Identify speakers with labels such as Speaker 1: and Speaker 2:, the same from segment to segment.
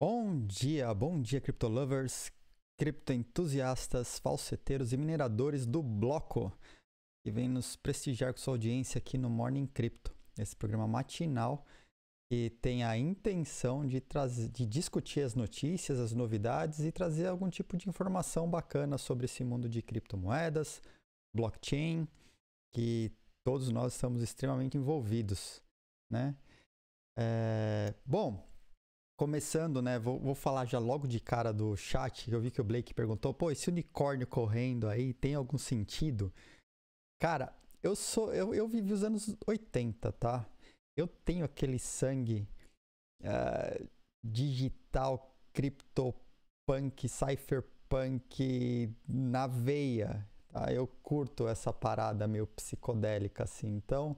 Speaker 1: Bom dia, bom dia, criptolovers, criptoentusiastas, falseteiros e mineradores do bloco que vem nos prestigiar com sua audiência aqui no Morning Crypto, esse programa matinal que tem a intenção de, trazer, de discutir as notícias, as novidades e trazer algum tipo de informação bacana sobre esse mundo de criptomoedas, blockchain, que todos nós estamos extremamente envolvidos, né? É, bom, começando, né? Vou, vou, falar já logo de cara do chat. Eu vi que o Blake perguntou: pô, esse unicórnio correndo aí tem algum sentido? Cara, eu sou. Eu, eu vivi os anos 80, tá? Eu tenho aquele sangue uh, digital, criptopunk, cypherpunk na veia. Tá? Eu curto essa parada meio psicodélica assim. Então.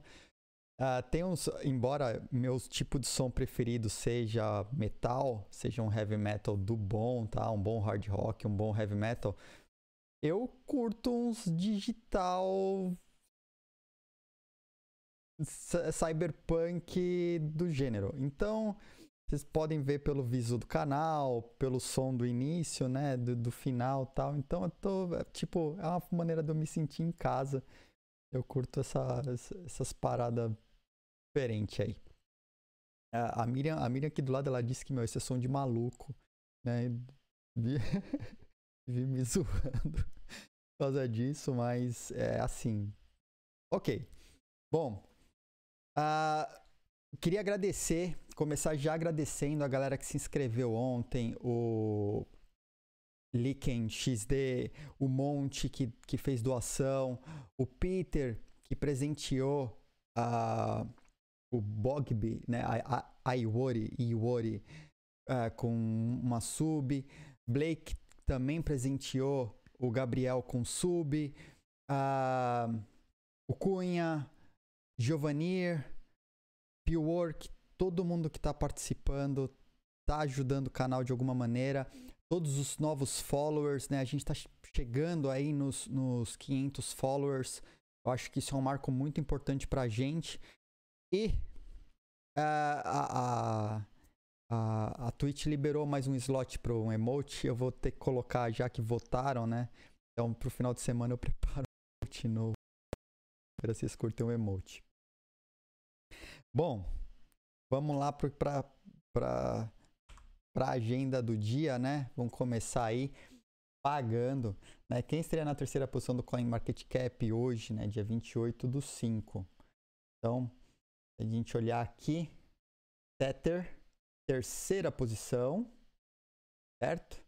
Speaker 1: Uh, tem uns, embora meu tipo de som preferido seja metal, seja um heavy metal do bom, tá? Um bom hard rock, um bom heavy metal. Eu curto uns digital cyberpunk do gênero. Então, vocês podem ver pelo viso do canal, pelo som do início, né, do, do final, tal. Então, eu tô é, tipo, é uma maneira de eu me sentir em casa. Eu curto essa, essas paradas diferente aí. A, Miriam, a Miriam aqui do lado, ela disse que, meu, esse é som de maluco, né? Vi, me zoando por causa disso, mas é assim. Ok. Bom, uh, queria agradecer, começar já agradecendo a galera que se inscreveu ontem, o Liken XD, o Monte que, que fez doação, o Peter que presenteou a. o Bogby, né, a, a Iwori, Iwori uh, com uma sub. Blake também presenteou o Gabriel com sub. Uh, o Cunha, Giovanir, Work, todo mundo que está participando, está ajudando o canal de alguma maneira. Todos os novos followers, né? A gente está chegando aí nos, nos 500 followers. Eu acho que isso é um marco muito importante para a gente. E uh, a, a, a, a Twitch liberou mais um slot para um emote. Eu vou ter que colocar, já que votaram, né? Então, para o final de semana eu preparo um emote novo. Para vocês curtem um emote. Bom, vamos lá para a agenda do dia, né? Vamos começar aí pagando. Né? Quem estaria na terceira posição do CoinMarketCap hoje, né? dia 28 do 5. Então, a gente olhar aqui, Tether, terceira posição, certo?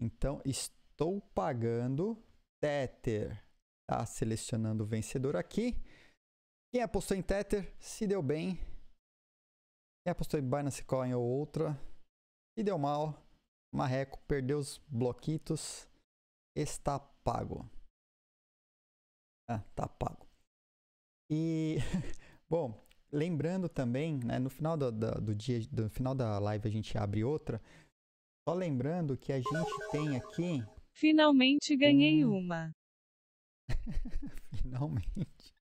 Speaker 1: Então, estou pagando Tether. Tá selecionando o vencedor aqui. Quem apostou em Tether, se deu bem. Quem apostou em Binance Coin ou outra, se deu mal. Marreco perdeu os bloquitos. Está pago. Ah, tá pago. E, bom, Lembrando também, né, no final do, do, do dia, no final da live a gente abre outra. Só lembrando que a gente tem aqui.
Speaker 2: Finalmente ganhei um... uma.
Speaker 1: Finalmente.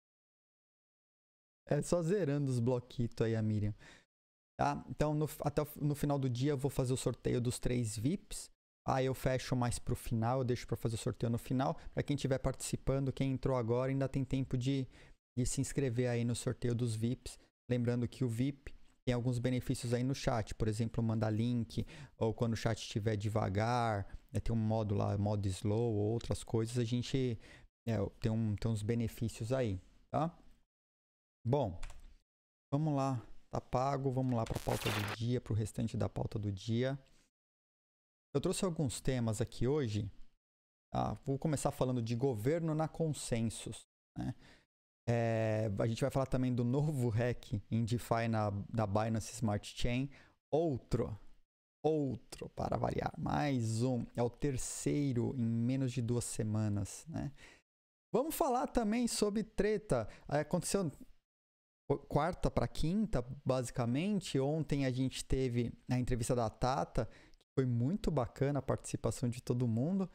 Speaker 1: É só zerando os bloquitos aí, a Miriam. Tá? Então, no, até o, no final do dia, eu vou fazer o sorteio dos três VIPs. Aí eu fecho mais pro final, eu deixo para fazer o sorteio no final. Para quem estiver participando, quem entrou agora, ainda tem tempo de e se inscrever aí no sorteio dos VIPs. Lembrando que o VIP tem alguns benefícios aí no chat, por exemplo, mandar link, ou quando o chat estiver devagar, né, tem um modo lá, modo slow, ou outras coisas, a gente é, tem, um, tem uns benefícios aí, tá? Bom, vamos lá, tá pago, vamos lá para a pauta do dia, para o restante da pauta do dia. Eu trouxe alguns temas aqui hoje. Ah, vou começar falando de governo na consensus. Né? É, a gente vai falar também do novo hack em DeFi na, da Binance Smart Chain. Outro, outro para variar, mais um. É o terceiro em menos de duas semanas, né? Vamos falar também sobre treta. Aconteceu quarta para quinta, basicamente. Ontem a gente teve a entrevista da Tata, que foi muito bacana a participação de todo mundo.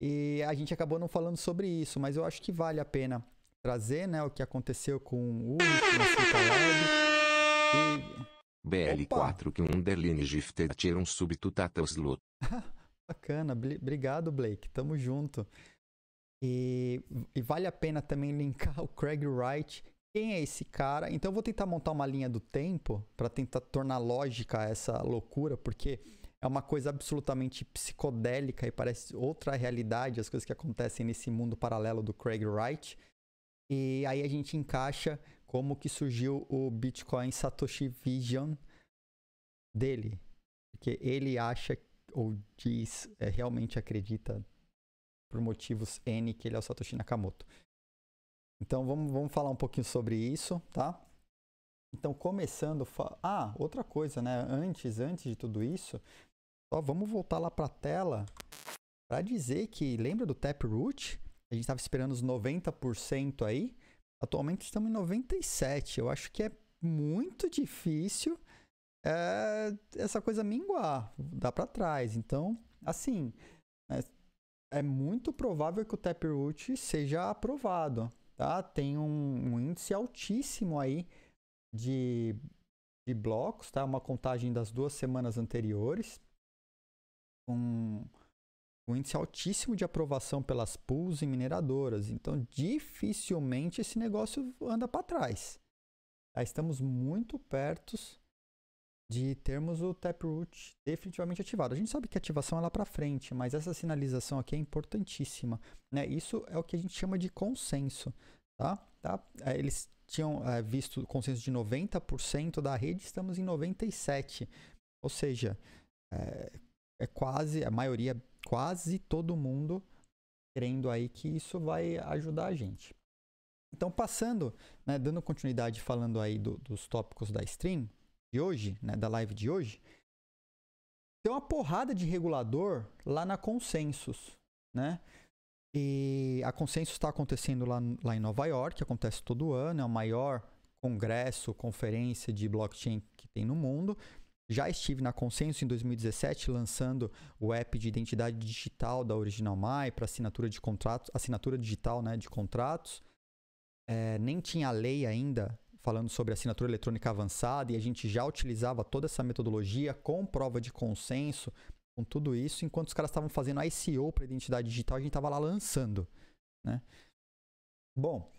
Speaker 1: E a gente acabou não falando sobre isso, mas eu acho que vale a pena trazer né, o que aconteceu com o e
Speaker 3: BL4 que um underline gifted tier um subtutata slot.
Speaker 1: Bacana, obrigado Blake, tamo junto. E, e, vale a pena também linkar o Craig Wright. Quem é esse cara? Então eu vou tentar montar uma linha do tempo para tentar tornar lógica essa loucura, porque é uma coisa absolutamente psicodélica e parece outra realidade as coisas que acontecem nesse mundo paralelo do Craig Wright. E aí a gente encaixa como que surgiu o Bitcoin Satoshi Vision dele. Porque ele acha ou diz, é, realmente acredita por motivos N que ele é o Satoshi Nakamoto. Então vamos, vamos falar um pouquinho sobre isso, tá? Então começando, ah, outra coisa, né? Antes, antes de tudo isso, só vamos voltar lá para a tela para dizer que lembra do Taproot? A gente estava esperando os 90% aí. Atualmente estamos em 97. Eu acho que é muito difícil é, essa coisa minguar, dá para trás. Então, assim, é, é, muito provável que o Taproot seja aprovado, tá? Tem um, um índice altíssimo aí de, de blocos, tá? Uma contagem das duas semanas anteriores, com um índice altíssimo de aprovação pelas pools e mineradoras. Então, dificilmente esse negócio anda para trás. Estamos muito perto de termos o Taproot definitivamente ativado. A gente sabe que a ativação é lá para frente, mas essa sinalização aqui é importantíssima. Né? Isso é o que a gente chama de consenso. Tá? Tá? É, eles tinham é, visto consenso de 90% da rede, estamos em 97%. Ou seja, é, é quase, a maioria, quase todo mundo crendo aí que isso vai ajudar a gente. Então, passando, né, dando continuidade falando aí do, dos tópicos da stream, de hoje, né, da live de hoje, tem uma porrada de regulador lá na Consensus, né? E a Consensus está acontecendo lá, lá em Nova York, acontece todo ano, é o maior congresso, conferência de blockchain que tem no mundo. Já estive na Consensus em 2017 lançando o app de identidade digital da Original My para assinatura de contratos, assinatura digital, né, de contratos. É, nem tinha lei ainda falando sobre assinatura eletrônica avançada e a gente já utilizava toda essa metodologia com prova de consenso, com tudo isso, enquanto os caras estavam fazendo ICO para identidade digital, a gente estava lá lançando, né? Bom,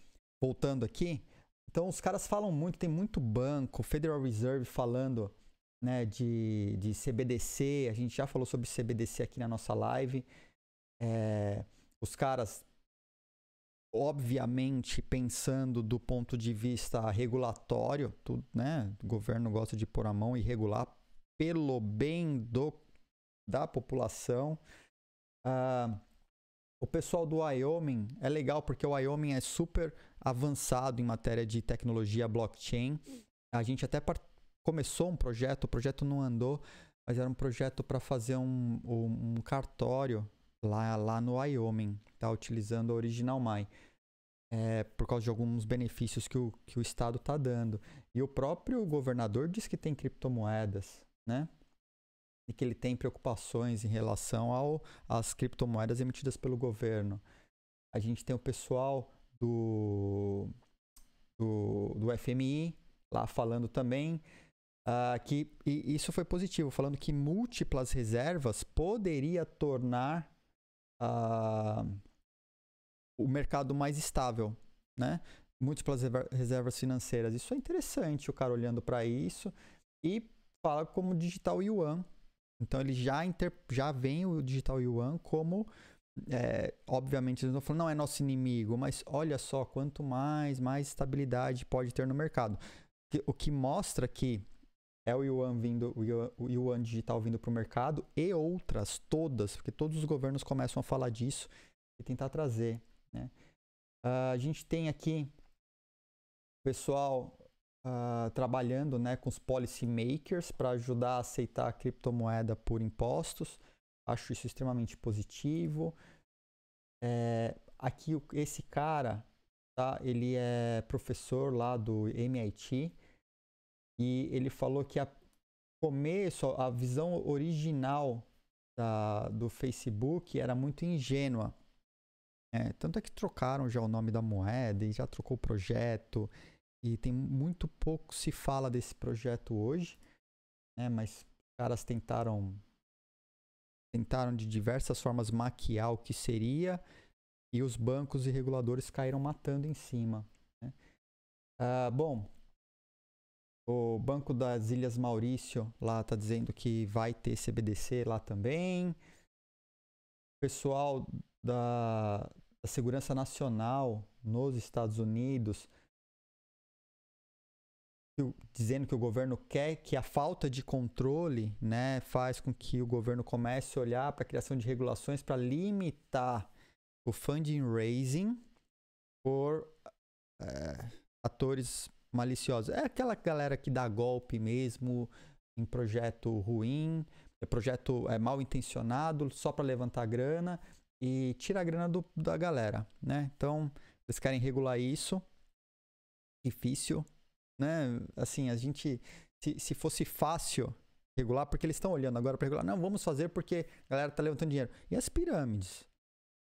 Speaker 1: voltando aqui, então os caras falam muito, tem muito banco, Federal Reserve falando né, de, de CBDC, a gente já falou sobre CBDC aqui na nossa live. É, os caras obviamente pensando do ponto de vista regulatório, tudo, né? O governo gosta de pôr a mão e regular pelo bem do, da população. Uh, o pessoal do Wyoming é legal porque o Wyoming é super avançado em matéria de tecnologia blockchain. A gente até começou um projeto, o projeto não andou, mas era um projeto para fazer um, um, um cartório lá, lá no Wyoming, tá? utilizando a Original My. É, por causa de alguns benefícios que o, que o Estado está dando. E o próprio governador diz que tem criptomoedas, né? E que ele tem preocupações em relação ao, às criptomoedas emitidas pelo governo. A gente tem o pessoal do, do, do FMI lá falando também Uh, que e isso foi positivo, falando que múltiplas reservas poderia tornar uh, o mercado mais estável, né? Múltiplas reservas financeiras. Isso é interessante, o cara olhando para isso e fala como digital yuan. Então ele já inter, já vem o digital yuan como é, obviamente eles não falam não é nosso inimigo, mas olha só quanto mais mais estabilidade pode ter no mercado. O que mostra que é o yuan vindo, o yuan, o yuan digital vindo para o mercado e outras, todas, porque todos os governos começam a falar disso e tentar trazer. Né? Uh, a gente tem aqui o pessoal uh, trabalhando né, com os policy makers para ajudar a aceitar a criptomoeda por impostos. Acho isso extremamente positivo. É, aqui esse cara, tá? Ele é professor lá do MIT e ele falou que a começo, a visão original da, do Facebook era muito ingênua. É, tanto é que trocaram já o nome da moeda e já trocou o projeto. E tem muito pouco se fala desse projeto hoje. né? Mas os caras tentaram tentaram de diversas formas maquiar o que seria e os bancos e reguladores caíram matando em cima. Né? Ah, bom, o Banco das Ilhas Maurício lá está dizendo que vai ter CBDC lá também. O pessoal da, da Segurança Nacional nos Estados Unidos dizendo que o governo quer que a falta de controle né, faz com que o governo comece a olhar para a criação de regulações para limitar o funding raising por é, atores maliciosos. É aquela galera que dá golpe mesmo em projeto ruim, é projeto é, mal intencionado só para levantar grana e tira a grana do, da galera, né? Então, eles querem regular isso. Difícil, né? Assim, a gente, se, se fosse fácil regular, porque eles estão olhando agora para regular, não, vamos fazer porque a galera tá levantando dinheiro. E as pirâmides?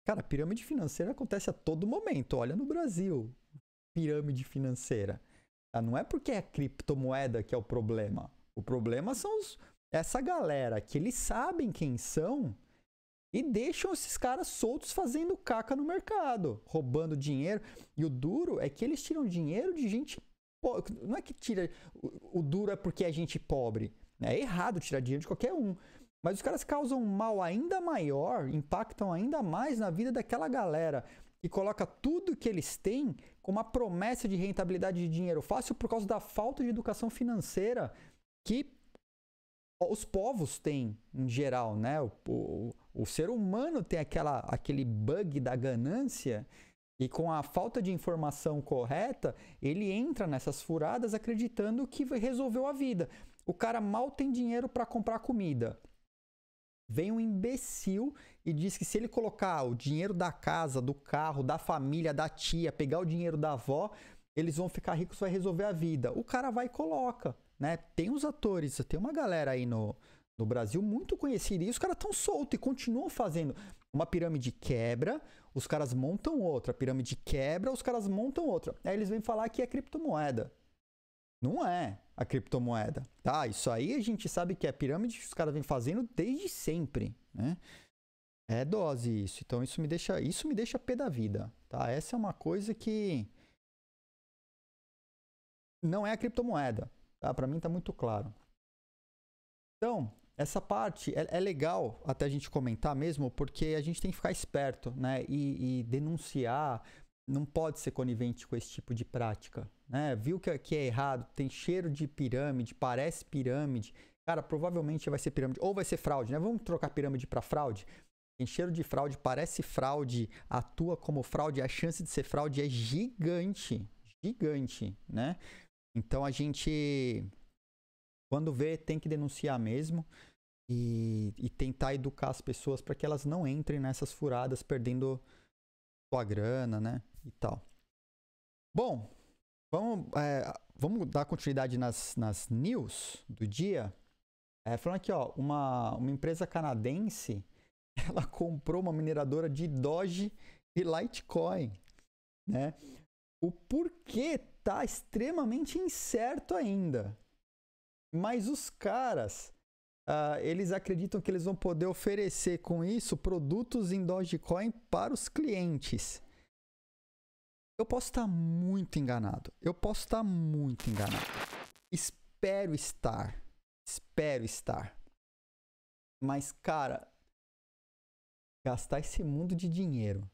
Speaker 1: Cara, pirâmide financeira acontece a todo momento. Olha no Brasil, pirâmide financeira. Ah, não é porque é criptomoeda que é o problema. O problema são os, essa galera que eles sabem quem são e deixam esses caras soltos fazendo caca no mercado, roubando dinheiro. E o duro é que eles tiram dinheiro de gente não é que tira. O, o duro é porque é gente pobre. É errado tirar dinheiro de qualquer um. Mas os caras causam um mal ainda maior, impactam ainda mais na vida daquela galera que coloca tudo que eles têm com uma promessa de rentabilidade de dinheiro fácil por causa da falta de educação financeira que os povos têm em geral, né? O, o, o ser humano tem aquela, aquele bug da ganância e com a falta de informação correta, ele entra nessas furadas acreditando que resolveu a vida. O cara mal tem dinheiro para comprar comida. Vem um imbecil e diz que se ele colocar o dinheiro da casa, do carro, da família, da tia, pegar o dinheiro da avó, eles vão ficar ricos, vai resolver a vida. O cara vai e coloca, né? Tem os atores, tem uma galera aí no, no Brasil muito conhecida e os caras estão soltos e continuam fazendo. Uma pirâmide quebra, os caras montam outra. Pirâmide quebra, os caras montam outra. Aí eles vêm falar que é criptomoeda. Não é a criptomoeda. Tá, isso aí a gente sabe que é pirâmide que os caras vêm fazendo desde sempre, né? É dose isso. Então isso me deixa, isso me deixa pé da vida, tá? Essa é uma coisa que não é a criptomoeda, tá? Para mim tá muito claro. Então, essa parte é, é, legal até a gente comentar mesmo, porque a gente tem que ficar esperto, né? E, e denunciar não pode ser conivente com esse tipo de prática, né? Viu que, que é errado, tem cheiro de pirâmide, parece pirâmide, cara, provavelmente vai ser pirâmide ou vai ser fraude, né? Vamos trocar pirâmide para fraude? Tem cheiro de fraude, parece fraude, atua como fraude, a chance de ser fraude é gigante, gigante, né? Então a gente quando vê, tem que denunciar mesmo e, e tentar educar as pessoas para que elas não entrem nessas furadas perdendo sua grana, né? E tal. Bom, vamos, é, vamos dar continuidade nas, nas news do dia. É, falando aqui, ó, uma, uma empresa canadense ela comprou uma mineradora de Doge e Litecoin, né? O porquê tá extremamente incerto ainda. Mas os caras, uh, eles acreditam que eles vão poder oferecer com isso produtos em Dogecoin para os clientes. Eu posso estar muito enganado. Eu posso estar muito enganado. Espero estar. Espero estar. Mas, cara, gastar esse mundo de dinheiro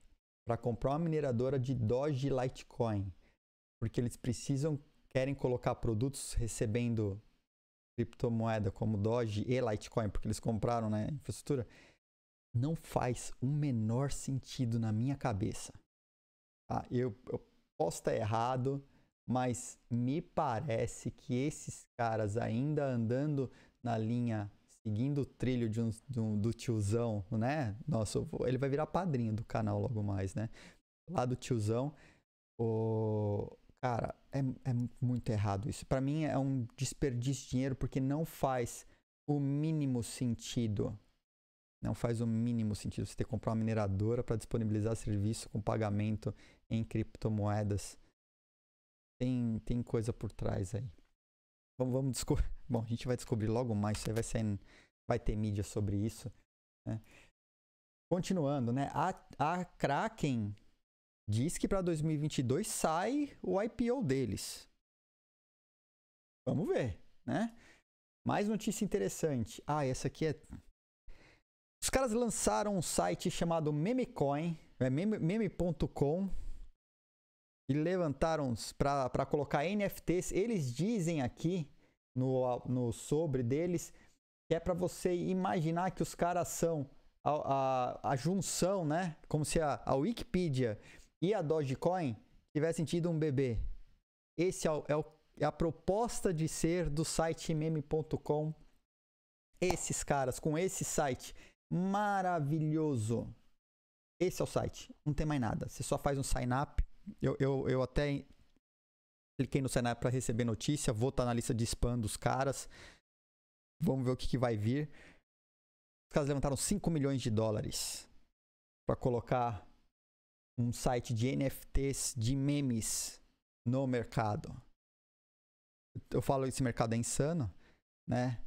Speaker 1: para comprar uma mineradora de Doge Litecoin, porque eles precisam, querem colocar produtos recebendo criptomoeda como Doge e Litecoin, porque eles compraram né, infraestrutura, não faz o menor sentido na minha cabeça. Ah, eu, eu posso estar errado, mas me parece que esses caras ainda andando na linha, seguindo o trilho de um, de um, do tiozão, né? Nossa, ele vai virar padrinho do canal logo mais, né? Lá do tiozão, o, Cara, é, é muito errado isso. Para mim é um desperdício de dinheiro porque não faz o mínimo sentido. Não faz o mínimo sentido você ter que comprar uma mineradora para disponibilizar serviço com pagamento em criptomoedas. Tem, tem coisa por trás aí. Vamos, vamos, Bom, a gente vai descobrir logo mais, isso aí vai, ser, vai ter mídia sobre isso. Né? Continuando, né? A, a Kraken diz que para 2022 sai o IPO deles. Vamos ver, né? Mais notícia interessante. Ah, essa aqui é. Os caras lançaram um site chamado Memecoin, é meme.com, e levantaram para colocar NFTs. Eles dizem aqui no, no sobre deles que é para você imaginar que os caras são a, a, a, junção, né? Como se a, a Wikipedia e a Dogecoin tivessem tido um bebê. Esse é, o, é, o, é a proposta de ser do site meme.com. Esses caras, com esse site maravilhoso. Esse é o site, não tem mais nada. Você só faz um sign up. Eu, eu, eu até cliquei no sign up para receber notícia. Vou estar tá na lista de spam dos caras. Vamos ver o que, que vai vir. Os caras levantaram 5 milhões de dólares para colocar um site de NFTs de memes no mercado. Eu falo esse mercado é insano, né?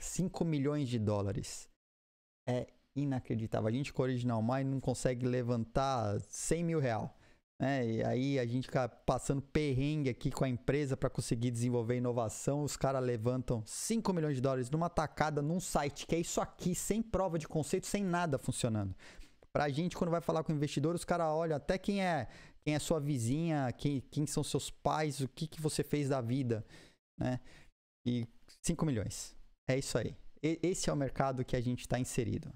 Speaker 1: 5 milhões de dólares. É inacreditável. A gente com o Original Mind não consegue levantar 100 mil real. Né? E aí a gente fica passando perrengue aqui com a empresa para conseguir desenvolver inovação. Os caras levantam 5 milhões de dólares numa tacada num site que é isso aqui, sem prova de conceito, sem nada funcionando. Pra gente, quando vai falar com o investidor, os caras olham até quem é quem é sua vizinha, quem, quem são seus pais, o que, que você fez da vida, né? E 5 milhões. É isso aí. Esse é o mercado que a gente está inserido.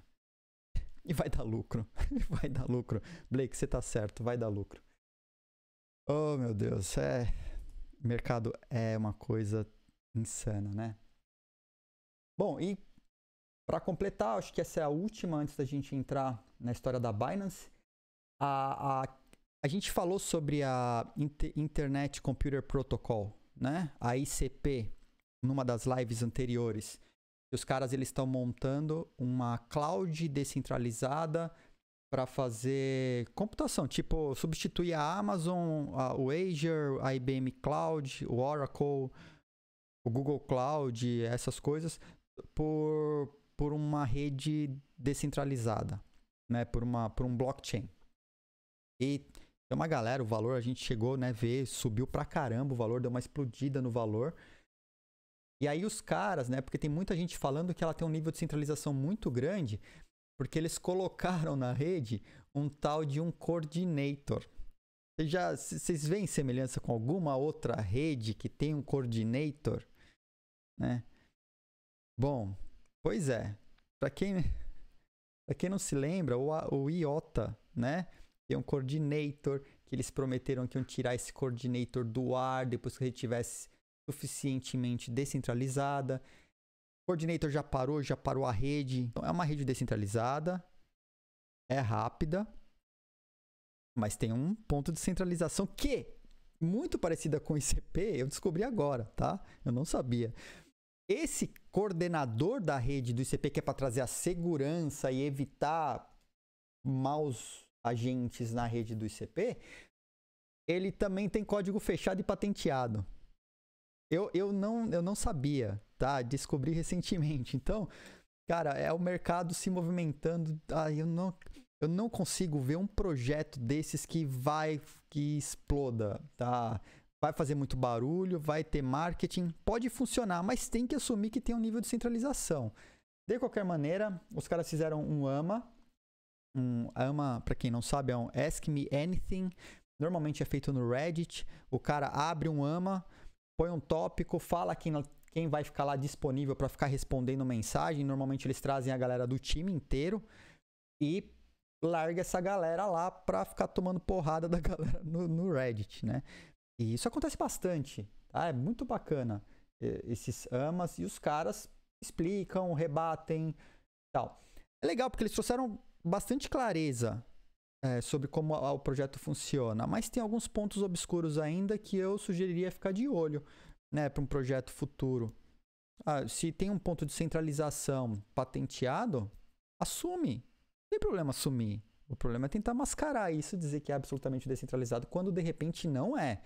Speaker 1: E vai dar lucro. vai dar lucro. Blake, você tá certo, vai dar lucro. Oh, meu Deus, é. Mercado é uma coisa insana, né? Bom, e para completar, acho que essa é a última antes da gente entrar na história da Binance. A, a, a gente falou sobre a Internet Computer Protocol, né? A ICP, numa das lives anteriores. Os caras eles estão montando uma cloud descentralizada para fazer computação, tipo substituir a Amazon, a, o Azure, a IBM Cloud, o Oracle, o Google Cloud, essas coisas, por, por uma rede descentralizada, né? Por, uma, por um blockchain. E tem uma galera, o valor a gente chegou, né, ver, subiu pra caramba o valor, deu uma explodida no valor. E aí os caras, né, porque tem muita gente falando que ela tem um nível de centralização muito grande, porque eles colocaram na rede um tal de um coordinator. Vocês, já, vocês veem semelhança com alguma outra rede que tem um coordinator? Né? Bom, Pois é. Para quem, pra quem não se lembra, o, o IOTA, né? Tem um coordinator que eles prometeram que iam tirar esse coordinator do ar depois que ele tivesse suficientemente descentralizada. O coordinator já parou, já parou a rede. Então, é uma rede descentralizada, é rápida, mas tem um ponto de centralização que muito parecida com o ICP, eu descobri agora, tá? Eu não sabia. Esse coordenador da rede do ICP, que é para trazer a segurança e evitar maus agentes na rede do ICP, ele também tem código fechado e patenteado. Eu, eu, não, eu não sabia, tá? Descobri recentemente. Então, cara, é o mercado se movimentando. Ah, eu não, eu não consigo ver um projeto desses que vai, que exploda, tá? vai fazer muito barulho, vai ter marketing, pode funcionar, mas tem que assumir que tem um nível de centralização. De qualquer maneira, os caras fizeram um AMA. Um AMA, para quem não sabe, é um Ask Me Anything. Normalmente é feito no Reddit. O cara abre um AMA, põe um tópico, fala quem, quem vai ficar lá disponível para ficar respondendo mensagem. Normalmente eles trazem a galera do time inteiro e larga essa galera lá para ficar tomando porrada da galera no, no Reddit, né? E isso acontece bastante, tá? É muito bacana esses amas e os caras explicam, rebatem, tal. É legal porque eles trouxeram bastante clareza é, sobre como o projeto funciona, mas tem alguns pontos obscuros ainda que eu sugeriria ficar de olho, né, para um projeto futuro. Ah, se tem um ponto de centralização patenteado, assume. Não tem problema assumir. O problema é tentar mascarar isso, dizer que é absolutamente descentralizado, quando de repente não é.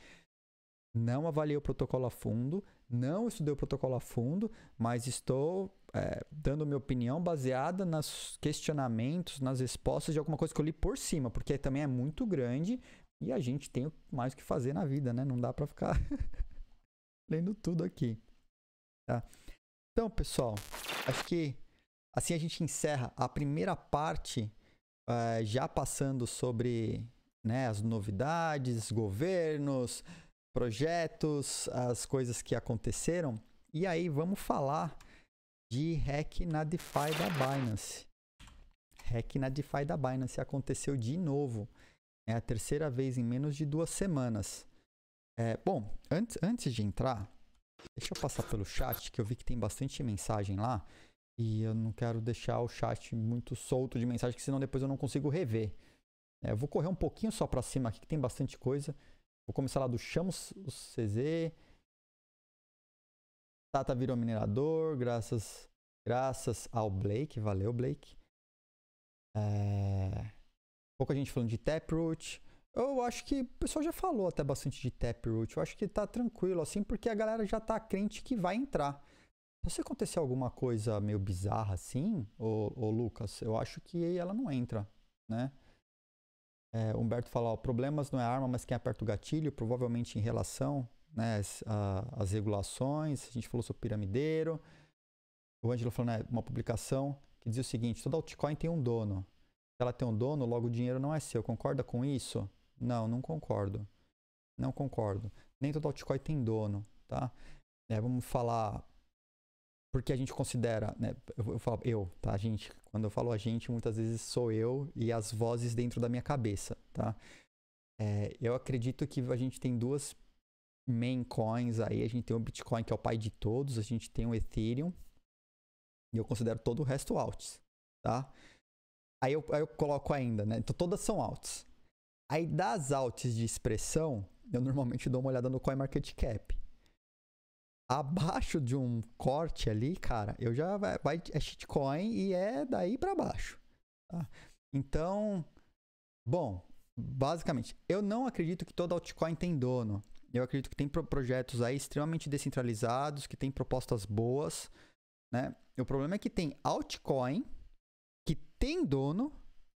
Speaker 1: Não avaliei o protocolo a fundo, Não estudei o protocolo a fundo, mas estou é, dando minha opinião baseada nos questionamentos, nas respostas de alguma coisa que eu li por cima, porque também é muito grande e a gente tem mais o que fazer na vida, né? Não dá para ficar lendo tudo aqui. Tá? Então, pessoal, acho que assim a gente encerra a primeira parte, uh, já passando sobre né, as novidades, governos, projetos, as coisas que aconteceram. E aí vamos falar de hack na DeFi da Binance. Hack na DeFi da Binance aconteceu de novo. É a terceira vez em menos de duas semanas. É, bom, antes, antes de entrar, deixa eu passar pelo chat, que eu vi que tem bastante mensagem lá. E eu não quero deixar o chat muito solto de mensagem, que senão depois eu não consigo rever. É, eu vou correr um pouquinho só para cima aqui, que tem bastante coisa. Vou começar lá do Chamos o CZ. Tata virou minerador, graças, graças ao Blake. Valeu, Blake. É... Pouca gente falando de Taproot. Eu acho que o pessoal já falou até bastante de Taproot. Eu acho que tá tranquilo, assim, porque a galera já tá crente que vai entrar. Se acontecer alguma coisa meio bizarra assim, ô, ô Lucas, eu acho que ela não entra, né? É, Humberto falou, problemas não é arma, mas quem aperta o gatilho, provavelmente em relação né, às, às regulações. A gente falou sobre piramideiro. O Ângelo falou, né, uma publicação que diz o seguinte, toda altcoin tem um dono. Se ela tem um dono, logo o dinheiro não é seu. Concorda com isso? Não, não concordo. Não concordo. Nem todo altcoin tem dono, tá? É, vamos falar porque a gente considera, né, eu, eu falo eu, tá, gente? Quando eu falo a gente, muitas vezes sou eu e as vozes dentro da minha cabeça, tá? É, eu acredito que a gente tem duas main coins aí, a gente tem o Bitcoin que é o pai de todos, a gente tem o Ethereum e eu considero todo o resto altos, tá? Aí eu, aí eu coloco ainda, né? Então todas são altos. Aí das altos de expressão, eu normalmente dou uma olhada no CoinMarketCap abaixo de um corte ali, cara, eu já vai, vai é shitcoin e é daí para baixo. Tá? Então, bom, basicamente, eu não acredito que toda altcoin tem dono. Eu acredito que tem pro projetos aí extremamente descentralizados, que tem propostas boas, né? O problema é que tem altcoin que tem dono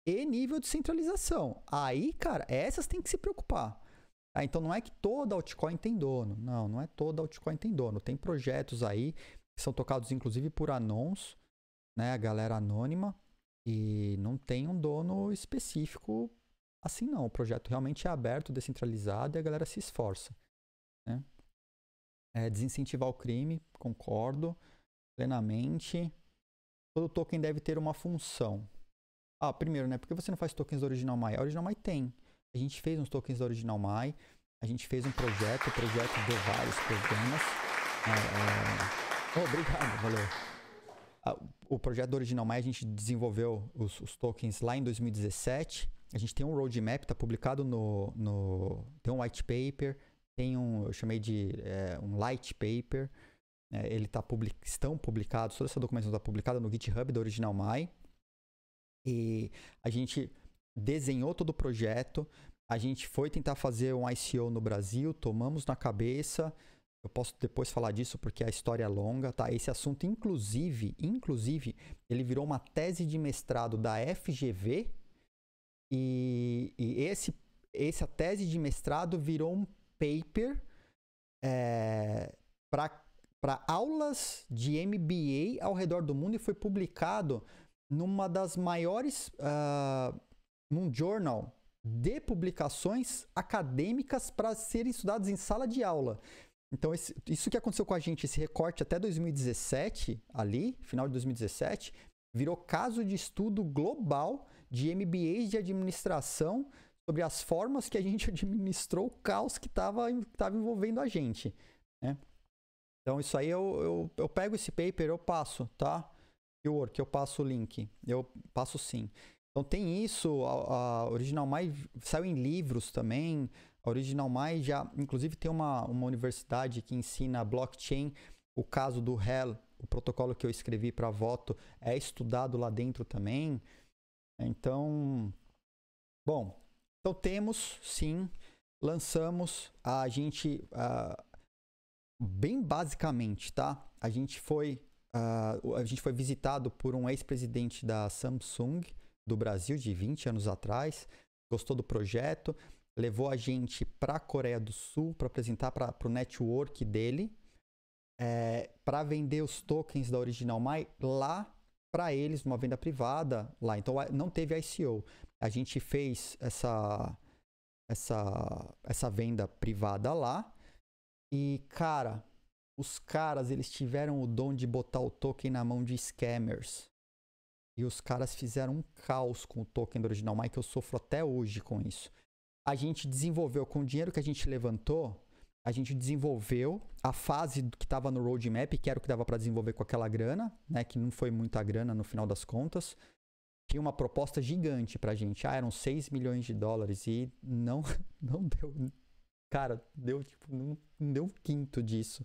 Speaker 1: e nível de centralização. Aí, cara, essas tem que se preocupar. Ah, então não é que toda altcoin tem dono. Não, não é toda altcoin tem dono. Tem projetos aí que são tocados inclusive por anons, né, a galera anônima, e não tem um dono específico assim não. O projeto realmente é aberto, descentralizado e a galera se esforça. Né? É, desincentivar o crime, concordo plenamente. Todo token deve ter uma função. Ah, primeiro, né? Por que você não faz tokens do Original My? A Original tem. A gente fez uns tokens da Original My, a gente fez um projeto, o projeto deu vários programas. É, é... Oh, obrigado, valeu. O projeto do Original My a gente desenvolveu os, os, tokens lá em 2017. A gente tem um roadmap, está publicado no, no. Tem um white paper, tem um. Eu chamei de é, um light paper. É, ele tá public, estão publicados, toda essa documentação está publicada no GitHub do Original My. E a gente desenhou todo o projeto. A gente foi tentar fazer um ICO no Brasil, tomamos na cabeça. Eu posso depois falar disso porque a história é longa, tá? Esse assunto, inclusive, inclusive, ele virou uma tese de mestrado da FGV e, e esse, essa tese de mestrado virou um paper é, para aulas de MBA ao redor do mundo e foi publicado numa das maiores uh, num journal de publicações acadêmicas para serem estudadas em sala de aula. Então, esse, isso que aconteceu com a gente, esse recorte até 2017, ali, final de 2017, virou caso de estudo global de MBAs de administração sobre as formas que a gente administrou o caos que estava envolvendo a gente. Né? Então, isso aí eu, eu, eu pego esse paper, eu passo, tá? Work, eu passo o link. Eu passo sim. Então tem isso, a, a Original My saiu em livros também. A Original My já, inclusive, tem uma, uma universidade que ensina blockchain. O caso do HEL, o protocolo que eu escrevi para voto, é estudado lá dentro também. Então, bom, então temos sim, lançamos, a gente, bem basicamente, tá? A gente foi, uh, a gente foi visitado por um ex-presidente da Samsung do Brasil, de 20 anos atrás, gostou do projeto, levou a gente para a Coreia do Sul para apresentar para o network dele, é, para vender os tokens da Original My lá para eles, numa venda privada lá. Então não teve ICO. A gente fez essa, essa, essa venda privada lá. E, cara, os caras eles tiveram o dom de botar o token na mão de scammers. E os caras fizeram um caos com o token do Original que eu sofro até hoje com isso. A gente desenvolveu, com o dinheiro que a gente levantou, a gente desenvolveu a fase que estava no roadmap, que era o que dava para desenvolver com aquela grana, né, que não foi muita grana no final das contas. Tinha uma proposta gigante pra gente. Ah, eram 6 milhões de dólares e não, não deu. Cara, deu tipo, não, não deu um quinto disso.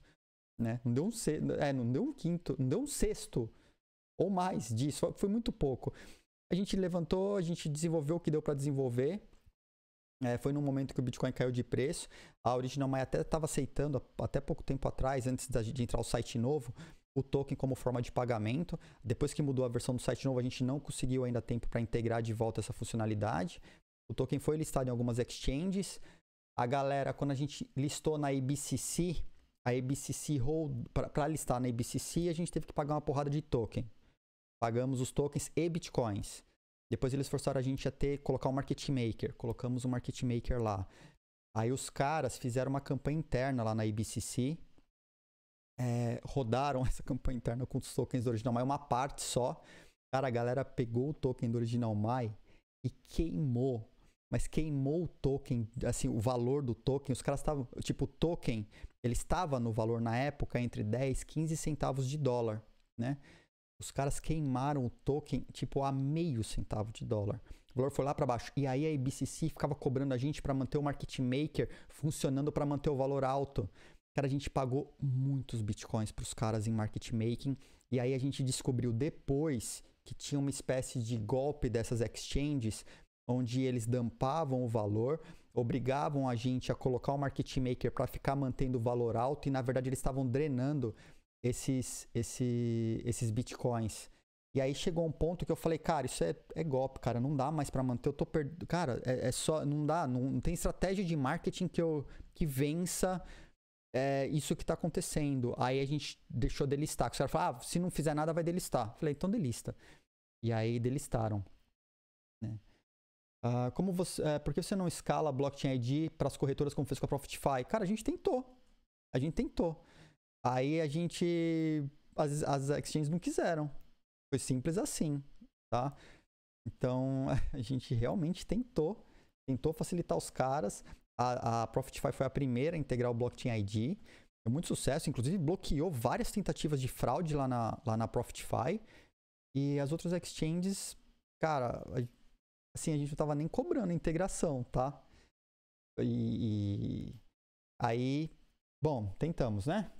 Speaker 1: Né? Não deu um sexto, é, não deu um quinto, não deu um sexto ou mais disso, foi muito pouco. A gente levantou, a gente desenvolveu o que deu para desenvolver. É, foi num momento que o Bitcoin caiu de preço. A Original Mai até estava aceitando, até pouco tempo atrás, antes de entrar o site novo, o token como forma de pagamento. Depois que mudou a versão do site novo, a gente não conseguiu ainda tempo para integrar de volta essa funcionalidade. O token foi listado em algumas exchanges. A galera, quando a gente listou na IBCC, a IBCC hold para listar na IBCC, a gente teve que pagar uma porrada de token. Pagamos os tokens e bitcoins. Depois eles forçaram a gente a ter, colocar um market maker. Colocamos um market maker lá. Aí os caras fizeram uma campanha interna lá na IBCC. É, rodaram essa campanha interna com os tokens do Original Mai, uma parte só. Cara, a galera pegou o token do Original Mai e queimou. Mas queimou o token, assim, o valor do token. Os caras estavam, tipo, o token, ele estava no valor na época entre 10, 15 centavos de dólar, né? Os caras queimaram o token tipo a meio centavo de dólar. O valor foi lá para baixo. E aí a IBCC ficava cobrando a gente para manter o market maker funcionando para manter o valor alto. Cara, a gente pagou muitos bitcoins para os caras em market making. E aí a gente descobriu depois que tinha uma espécie de golpe dessas exchanges onde eles dampavam o valor, obrigavam a gente a colocar o market maker para ficar mantendo o valor alto e na verdade eles estavam drenando esses, esse, esses bitcoins. E aí chegou um ponto que eu falei, cara, isso é, é golpe, cara, não dá mais para manter, eu tô perdendo. Cara, é, é, só, não dá, não, não, tem estratégia de marketing que, eu, que vença é, isso que tá acontecendo. Aí a gente deixou delistar. O cara falou, ah, se não fizer nada, vai delistar. Eu falei, então delista. E aí delistaram. Né? Uh, como você, é, por que você não escala a blockchain ID para as corretoras como fez com a Profitify? Cara, a gente tentou. A gente tentou. Aí a gente. As, as exchanges não quiseram. Foi simples assim, tá? Então a gente realmente tentou. Tentou facilitar os caras. A, a Profitify foi a primeira a integrar o Blockchain ID. Foi muito sucesso, inclusive bloqueou várias tentativas de fraude lá na, lá na Profitify. E as outras exchanges, cara, assim, a gente não tava nem cobrando a integração, tá? E, e aí, bom, tentamos, né?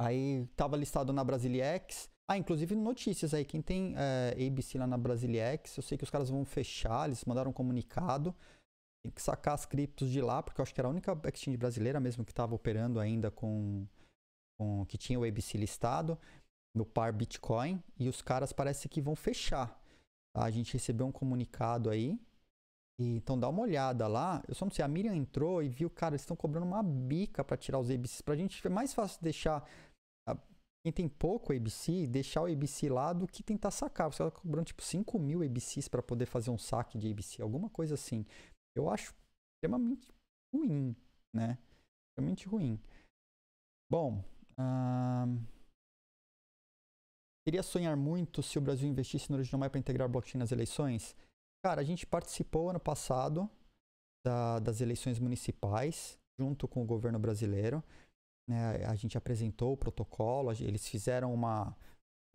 Speaker 1: Aí tava listado na Brasiliex. Ah, inclusive notícias aí. Quem tem é, ABC lá na Brasiliex, eu sei que os caras vão fechar, eles mandaram um comunicado. Tem que sacar as criptos de lá, porque eu acho que era a única exchange brasileira mesmo que estava operando ainda com, com. que tinha o ABC listado no par Bitcoin. E os caras parece que vão fechar. Tá? A gente recebeu um comunicado aí. E, então dá uma olhada lá. Eu só não sei, a Miriam entrou e viu, cara, eles estão cobrando uma bica para tirar os ABCs. Pra gente é mais fácil deixar quem tem pouco ABC, deixar o ABC lá do que tentar sacar. Você está cobrando tipo 5 mil ABCs para poder fazer um saque de ABC, alguma coisa assim. Eu acho extremamente ruim, né? Extremamente ruim. Bom, queria sonhar muito se o Brasil investisse no Original para integrar blockchain nas eleições. Cara, a gente participou ano passado da, das eleições municipais junto com o governo brasileiro. Né, a gente apresentou o protocolo, eles fizeram uma,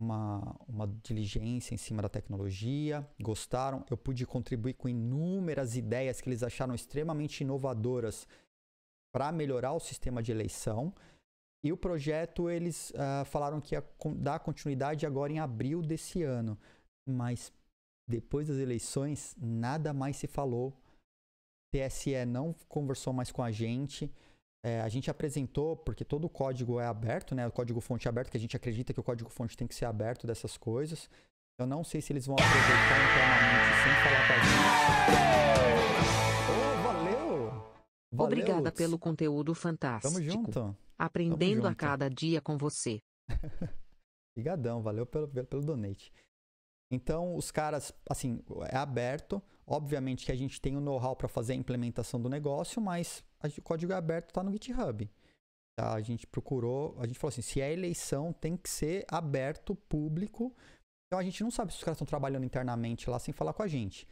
Speaker 1: uma, uma diligência em cima da tecnologia, gostaram. Eu pude contribuir com inúmeras ideias que eles acharam extremamente inovadoras para melhorar o sistema de eleição. E o projeto, eles uh, falaram que ia dar continuidade agora em abril desse ano. Mas depois das eleições, nada mais se falou. TSE não conversou mais com a gente. É, a gente apresentou, porque todo o código é aberto, né? O código fonte é aberto, que a gente acredita que o código fonte tem que ser aberto dessas coisas. Eu não sei se eles vão aproveitar internamente sem falar com a gente. Oh, valeu! valeu
Speaker 4: Obrigada
Speaker 1: Lutz.
Speaker 4: pelo conteúdo fantástico.
Speaker 1: Tamo junto.
Speaker 4: Aprendendo
Speaker 1: Tamo
Speaker 4: a
Speaker 1: junto.
Speaker 4: cada dia com você.
Speaker 1: Obrigadão, valeu pelo, pelo, donate. Então, os caras, assim, é aberto. Obviamente que a gente tem o know-how para fazer a implementação do negócio, mas a- o código é aberto está no GitHub. Tá? A gente procurou, a gente falou assim, se é eleição, tem que ser aberto, público. Então, a gente não sabe se os caras estão trabalhando internamente lá sem falar com a gente.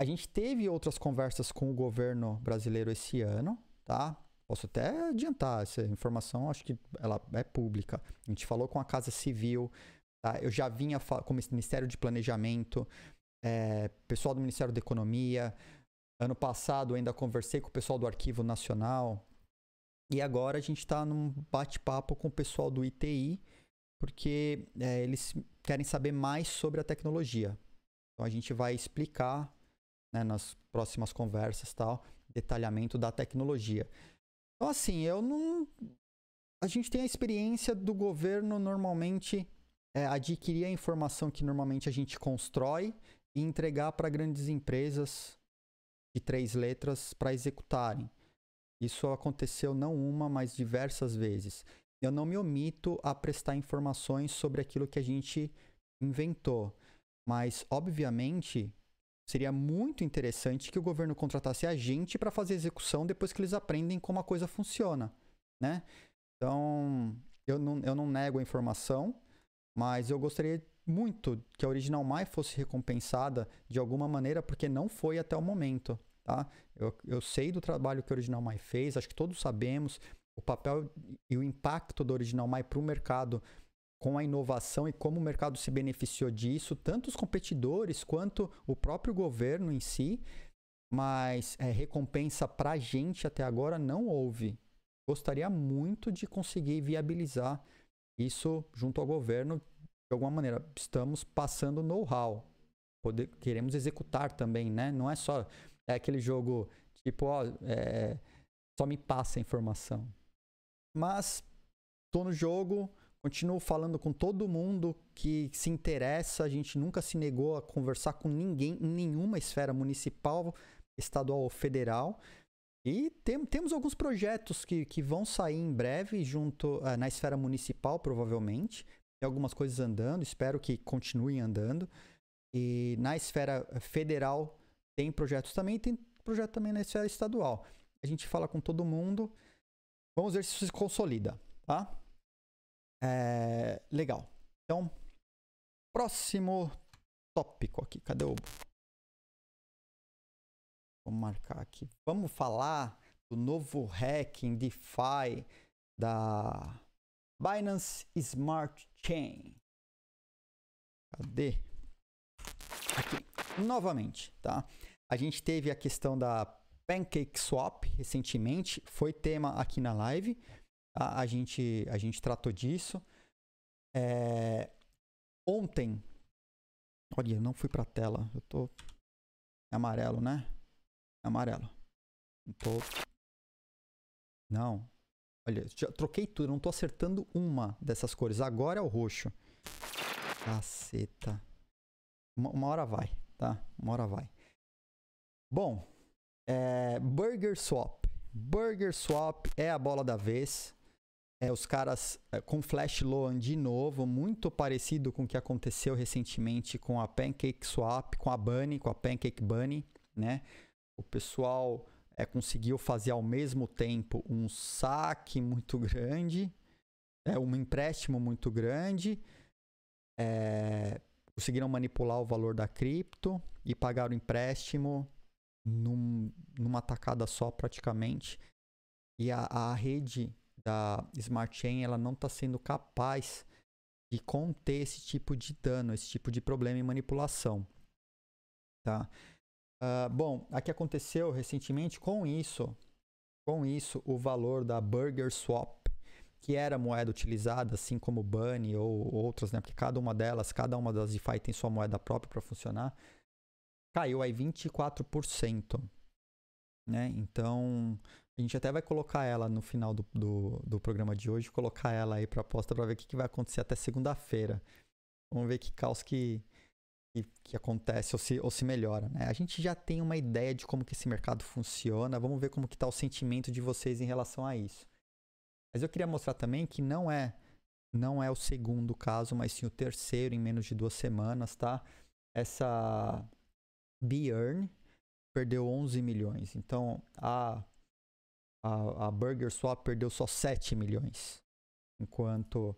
Speaker 1: A gente teve outras conversas com o governo brasileiro esse ano, tá? Posso até adiantar essa informação, acho que ela é pública. A gente falou com a Casa Civil, tá? Eu já vinha com o Ministério de Planejamento, é, pessoal do Ministério da Economia. Ano passado ainda conversei com o pessoal do Arquivo Nacional. E agora a gente está num bate-papo com o pessoal do ITI, porque é, eles querem saber mais sobre a tecnologia. Então a gente vai explicar né, nas próximas conversas tal, detalhamento da tecnologia. Então, assim, eu não. A gente tem a experiência do governo normalmente é, adquirir a informação que normalmente a gente constrói e entregar para grandes empresas de três letras para executarem. Isso aconteceu não uma, mas diversas vezes. Eu não me omito a prestar informações sobre aquilo que a gente inventou, mas obviamente seria muito interessante que o governo contratasse a gente para fazer execução depois que eles aprendem como a coisa funciona, né? Então, eu não, eu não nego a informação, mas eu gostaria muito que a Original Mai fosse recompensada de alguma maneira, porque não foi até o momento, tá? Eu, eu sei do trabalho que a Original Mai fez, acho que todos sabemos o papel e o impacto da Original Mai para o mercado com a inovação e como o mercado se beneficiou disso, tanto os competidores quanto o próprio governo em si, mas é, recompensa para a gente até agora não houve. Gostaria muito de conseguir viabilizar isso junto ao governo de alguma maneira. Estamos passando know-how, queremos executar também, né? Não é só é aquele jogo tipo, ó, é, só me passa a informação. Mas tô no jogo, continuo falando com todo mundo que se interessa. A gente nunca se negou a conversar com ninguém em nenhuma esfera municipal, estadual ou federal. E tem- temos alguns projetos que, que vão sair em breve junto ah, na esfera municipal, provavelmente. Algumas coisas andando, espero que continuem andando. E na esfera federal tem projetos também, tem projeto também na esfera estadual. A gente fala com todo mundo. Vamos ver se isso se consolida, tá? É, legal. Então, próximo tópico aqui. Cadê o. Vamos marcar aqui. Vamos falar do novo hacking DeFi da Binance Smart Chain. Cadê? Aqui. Novamente, tá? A gente teve a questão da PancakeSwap recentemente, foi tema aqui na live. tá? A, gente, a gente tratou disso. É, Ontem, olha, eu não fui pra tela, eu tô é amarelo, né? É amarelo. Não tô. Não. Olha, já troquei tudo, não tô acertando uma dessas cores. Agora é o roxo. Caceta. Uma, uma hora vai, tá? Uma hora vai. Bom, é, Burger Swap. Burger Swap é a bola da vez. É, os caras é, com Flash Loan de novo, muito parecido com o que aconteceu recentemente com a Pancake Swap, com a Bunny, com a Pancake Bunny, né? O pessoal é, conseguiu fazer ao mesmo tempo um saque muito grande, é, um empréstimo muito grande, é, conseguiram manipular o valor da cripto e pagar o empréstimo num, numa tacada só praticamente. E a, a rede da Smart Chain ela não está sendo capaz de conter esse tipo de dano, esse tipo de problema em manipulação. Tá? Ah, bom, aqui aconteceu recentemente com isso, com isso o valor da Burger Swap, que era moeda utilizada, assim como Bunny ou outras, né? Porque cada uma delas, cada uma das DeFi tem sua moeda própria para funcionar, caiu aí 24%, né? Então A gente até vai colocar ela no final do, do, do programa de hoje, colocar ela aí para aposta para ver o que, que vai acontecer até segunda-feira. Vamos ver que caos que, que, que, acontece ou se, ou se melhora. Né? A gente já tem uma ideia de como que esse mercado funciona. Vamos ver como que está o sentimento de vocês em relação a isso. Mas eu queria mostrar também que não é não é o segundo caso, mas sim o terceiro em menos de duas semanas, tá? Essa Björn perdeu 11 milhões. Então, a, a, a Burger Swap perdeu só 7 milhões. Enquanto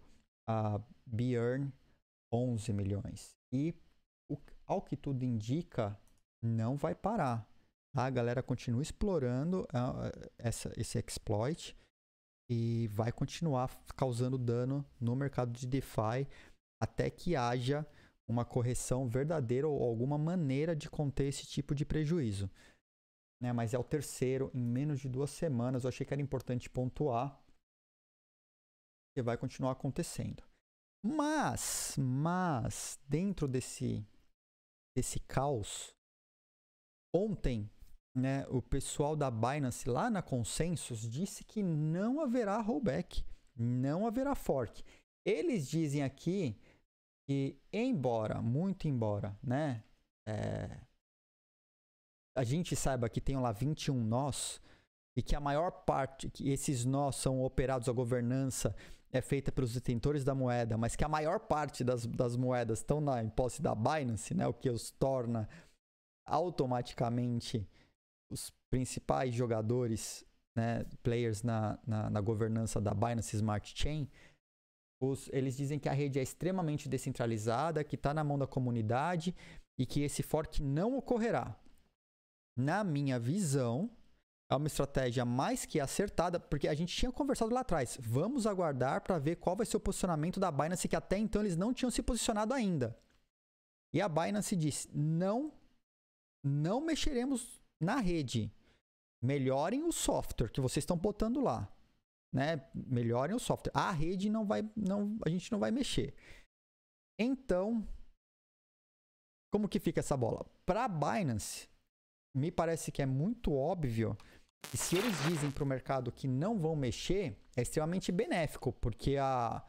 Speaker 1: a Björn, 11 milhões. E, ao que tudo indica, não vai parar. Tá? A galera continua explorando uh, essa, esse exploit e vai continuar causando dano no mercado de DeFi até que haja uma correção verdadeira ou alguma maneira de conter esse tipo de prejuízo. Né? Mas é o terceiro em menos de duas semanas. Eu achei que era importante pontuar que vai continuar acontecendo. Mas, mas dentro desse desse caos, ontem né, o pessoal da Binance lá na Consensus disse que não haverá rollback, não haverá fork. Eles dizem aqui que, embora, muito embora, né, é, a gente saiba que tem lá 21 nós e que a maior parte, que esses nós são operados, a governança é feita pelos detentores da moeda, mas que a maior parte das, das moedas estão na, em posse da Binance, né, o que os torna automaticamente os principais jogadores, né, players na, na, na, governança da Binance Smart Chain, os, eles dizem que a rede é extremamente descentralizada, que está na mão da comunidade e que esse fork não ocorrerá. Na minha visão, é uma estratégia mais que acertada, porque a gente tinha conversado lá atrás. Vamos aguardar para ver qual vai ser o posicionamento da Binance, que até então eles não tinham se posicionado ainda. E a Binance disse: não, não mexeremos na rede, melhorem o software que vocês estão botando lá. Né? Melhorem o software. A rede não vai, não, a gente não vai mexer. Então, como que fica essa bola? Para a Binance, me parece que é muito óbvio que se eles dizem para o mercado que não vão mexer, é extremamente benéfico, porque a,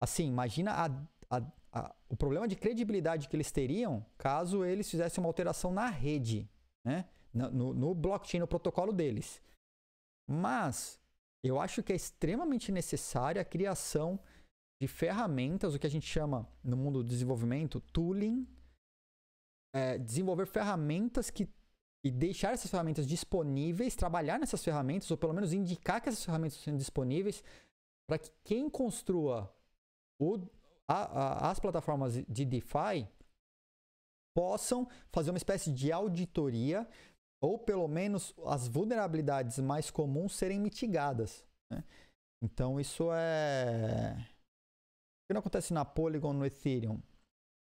Speaker 1: assim, imagina a, a, a, o problema de credibilidade que eles teriam caso eles fizessem uma alteração na rede, né? no, no blockchain, no protocolo deles. Mas eu acho que é extremamente necessária a criação de ferramentas, o que a gente chama no mundo do desenvolvimento, tooling, é, desenvolver ferramentas que e deixar essas ferramentas disponíveis, trabalhar nessas ferramentas, ou pelo menos indicar que essas ferramentas estão disponíveis, para que quem construa o, a, a, as plataformas de DeFi possam fazer uma espécie de auditoria ou pelo menos as vulnerabilidades mais comuns serem mitigadas. Né? Então isso é. O que não acontece na Polygon, no Ethereum?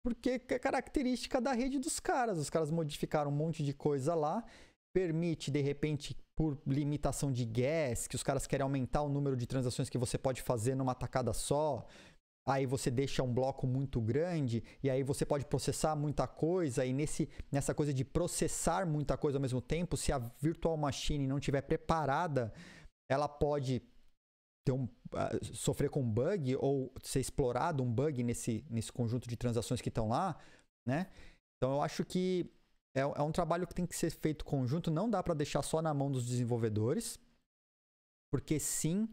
Speaker 1: Porque é característica da rede dos caras. Os caras modificaram um monte de coisa lá, permite, de repente, por limitação de gas, que os caras querem aumentar o número de transações que você pode fazer numa tacada só, aí você deixa um bloco muito grande e aí você pode processar muita coisa e nesse, nessa coisa de processar muita coisa ao mesmo tempo, se a virtual machine não estiver preparada, ela pode ter um, uh, sofrer com um bug ou ser explorado um bug nesse, nesse conjunto de transações que estão lá, né? Então eu acho que é, é um trabalho que tem que ser feito conjunto, não dá para deixar só na mão dos desenvolvedores, porque sim,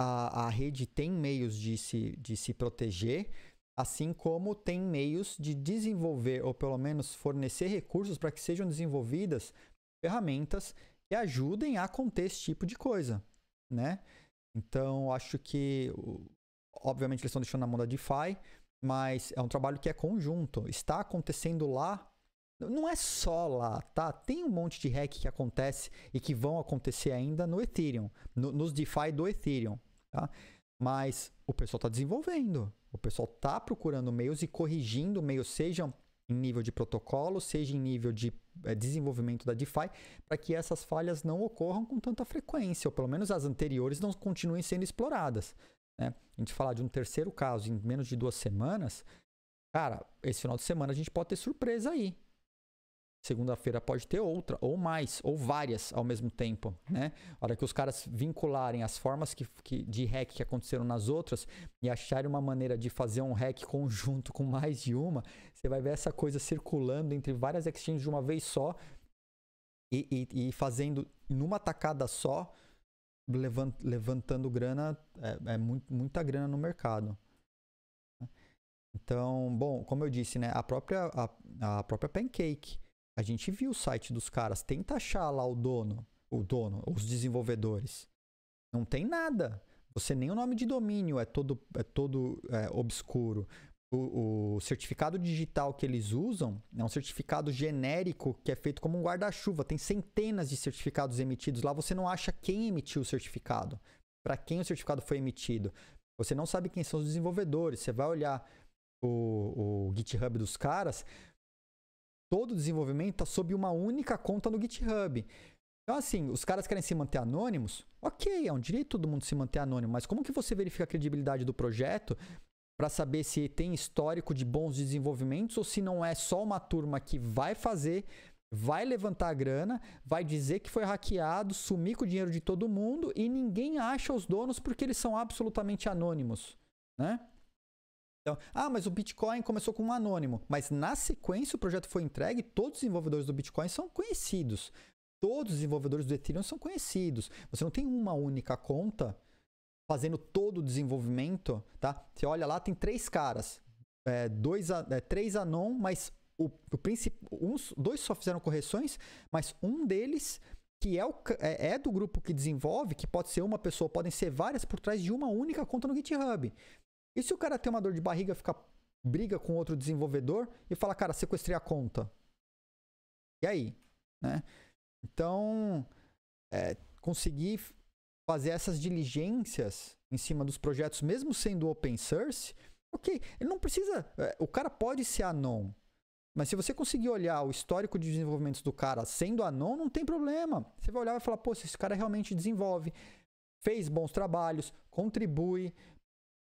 Speaker 1: a, a rede tem meios de se, de se proteger, assim como tem meios de desenvolver, ou pelo menos fornecer recursos para que sejam desenvolvidas ferramentas que ajudem a conter esse tipo de coisa, né? Então, acho que, obviamente, eles estão deixando na mão da DeFi, mas é um trabalho que é conjunto. Está acontecendo lá não é só lá, tá? Tem um monte de hack que acontece e que vão acontecer ainda no Ethereum, no, nos DeFi do Ethereum, tá? Mas o pessoal está desenvolvendo, o pessoal está procurando meios e corrigindo meios, sejam em nível de protocolo, seja em nível de desenvolvimento da DeFi, para que essas falhas não ocorram com tanta frequência, ou pelo menos as anteriores não continuem sendo exploradas. Né? A gente falar de um terceiro caso em menos de duas semanas, cara, esse final de semana a gente pode ter surpresa aí Segunda-feira pode ter outra, ou mais, ou várias ao mesmo tempo, né? A hora que os caras vincularem as formas que, que, de hack que aconteceram nas outras e acharem uma maneira de fazer um hack conjunto com mais de uma, você vai ver essa coisa circulando entre várias exchanges de uma vez só e, e, e fazendo numa tacada só, levant, levantando grana, é, é muita grana no mercado. Então, bom, como eu disse, né, a própria, a, a própria Pancake a gente viu o site dos caras, tenta achar lá o dono, o dono, os desenvolvedores. Não tem nada. Você nem o nome de domínio é todo, é todo é, obscuro. O, o, certificado digital que eles usam é um certificado genérico que é feito como um guarda-chuva. Tem centenas de certificados emitidos lá. Você não acha quem emitiu o certificado, para quem o certificado foi emitido. Você não sabe quem são os desenvolvedores. Você vai olhar o, o GitHub dos caras, todo o desenvolvimento está sob uma única conta no GitHub. Então, assim, os caras querem se manter anônimos? Ok, é um direito todo mundo se manter anônimo, mas como que você verifica a credibilidade do projeto para saber se tem histórico de bons desenvolvimentos ou se não é só uma turma que vai fazer, vai levantar a grana, vai dizer que foi hackeado, sumir com o dinheiro de todo mundo e ninguém acha os donos porque eles são absolutamente anônimos, né? Então, ah, mas o Bitcoin começou com um anônimo. Mas na sequência o projeto foi entregue, todos os desenvolvedores do Bitcoin são conhecidos. Todos os desenvolvedores do Ethereum são conhecidos. Você não tem uma única conta fazendo todo o desenvolvimento, tá? Você olha lá, tem três caras. É, dois, é, três anon, mas o, o uns, dois só fizeram correções, mas um deles que é, o, é, é, do grupo que desenvolve, que pode ser uma pessoa, podem ser várias por trás de uma única conta no GitHub. E se o cara tem uma dor de barriga, fica briga com outro desenvolvedor e fala, cara, sequestrei a conta. E aí? Né? Então, é, conseguir fazer essas diligências em cima dos projetos, mesmo sendo open source, ok, ele não precisa. É, o cara pode ser anon. Mas se você conseguir olhar o histórico de desenvolvimentos do cara sendo anon, não tem problema. Você vai olhar e falar, pô, esse cara realmente desenvolve, fez bons trabalhos, contribui,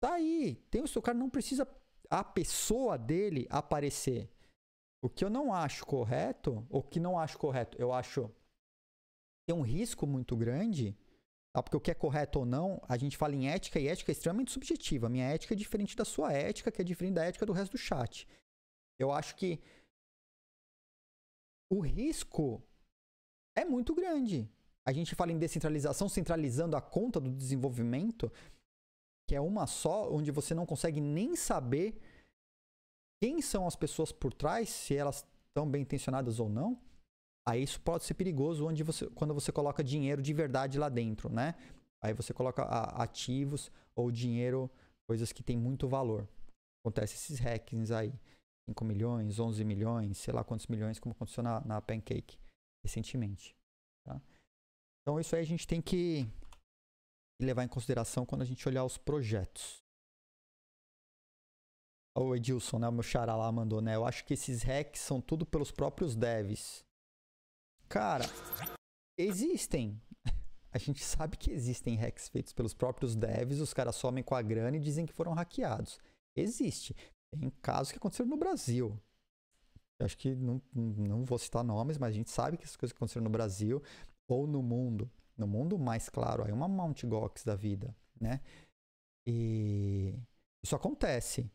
Speaker 1: Tá aí. Tem o seu cara não precisa a pessoa dele aparecer. O que eu não acho correto, ou que não acho correto, eu acho tem um risco muito grande, tá? porque o que é correto ou não, a gente fala em ética e ética é extremamente subjetiva. A minha ética é diferente da sua ética, que é diferente da ética do resto do chat. Eu acho que o risco é muito grande. A gente fala em descentralização, centralizando a conta do desenvolvimento que é uma só, onde você não consegue nem saber quem são as pessoas por trás, se elas estão bem intencionadas ou não, aí isso pode ser perigoso onde você, quando você coloca dinheiro de verdade lá dentro, né? Aí você coloca ativos ou dinheiro, coisas que têm muito valor. Acontece esses hackings aí. 5 milhões, 11 milhões, sei lá quantos milhões, como aconteceu na, na Pancake recentemente. Tá? Então isso aí a gente tem que levar em consideração quando a gente olhar os projetos. O Edilson, né, o meu xará lá mandou, né? Eu acho que esses hacks são tudo pelos próprios devs. Cara, existem. A gente sabe que existem hacks feitos pelos próprios devs, os caras somem com a grana e dizem que foram hackeados. Existe. Tem casos que aconteceram no Brasil. Eu acho que não, não vou citar nomes, mas a gente sabe que essas coisas aconteceram no Brasil ou no mundo no mundo mais claro, aí uma Mount Gox da vida, né? E isso acontece.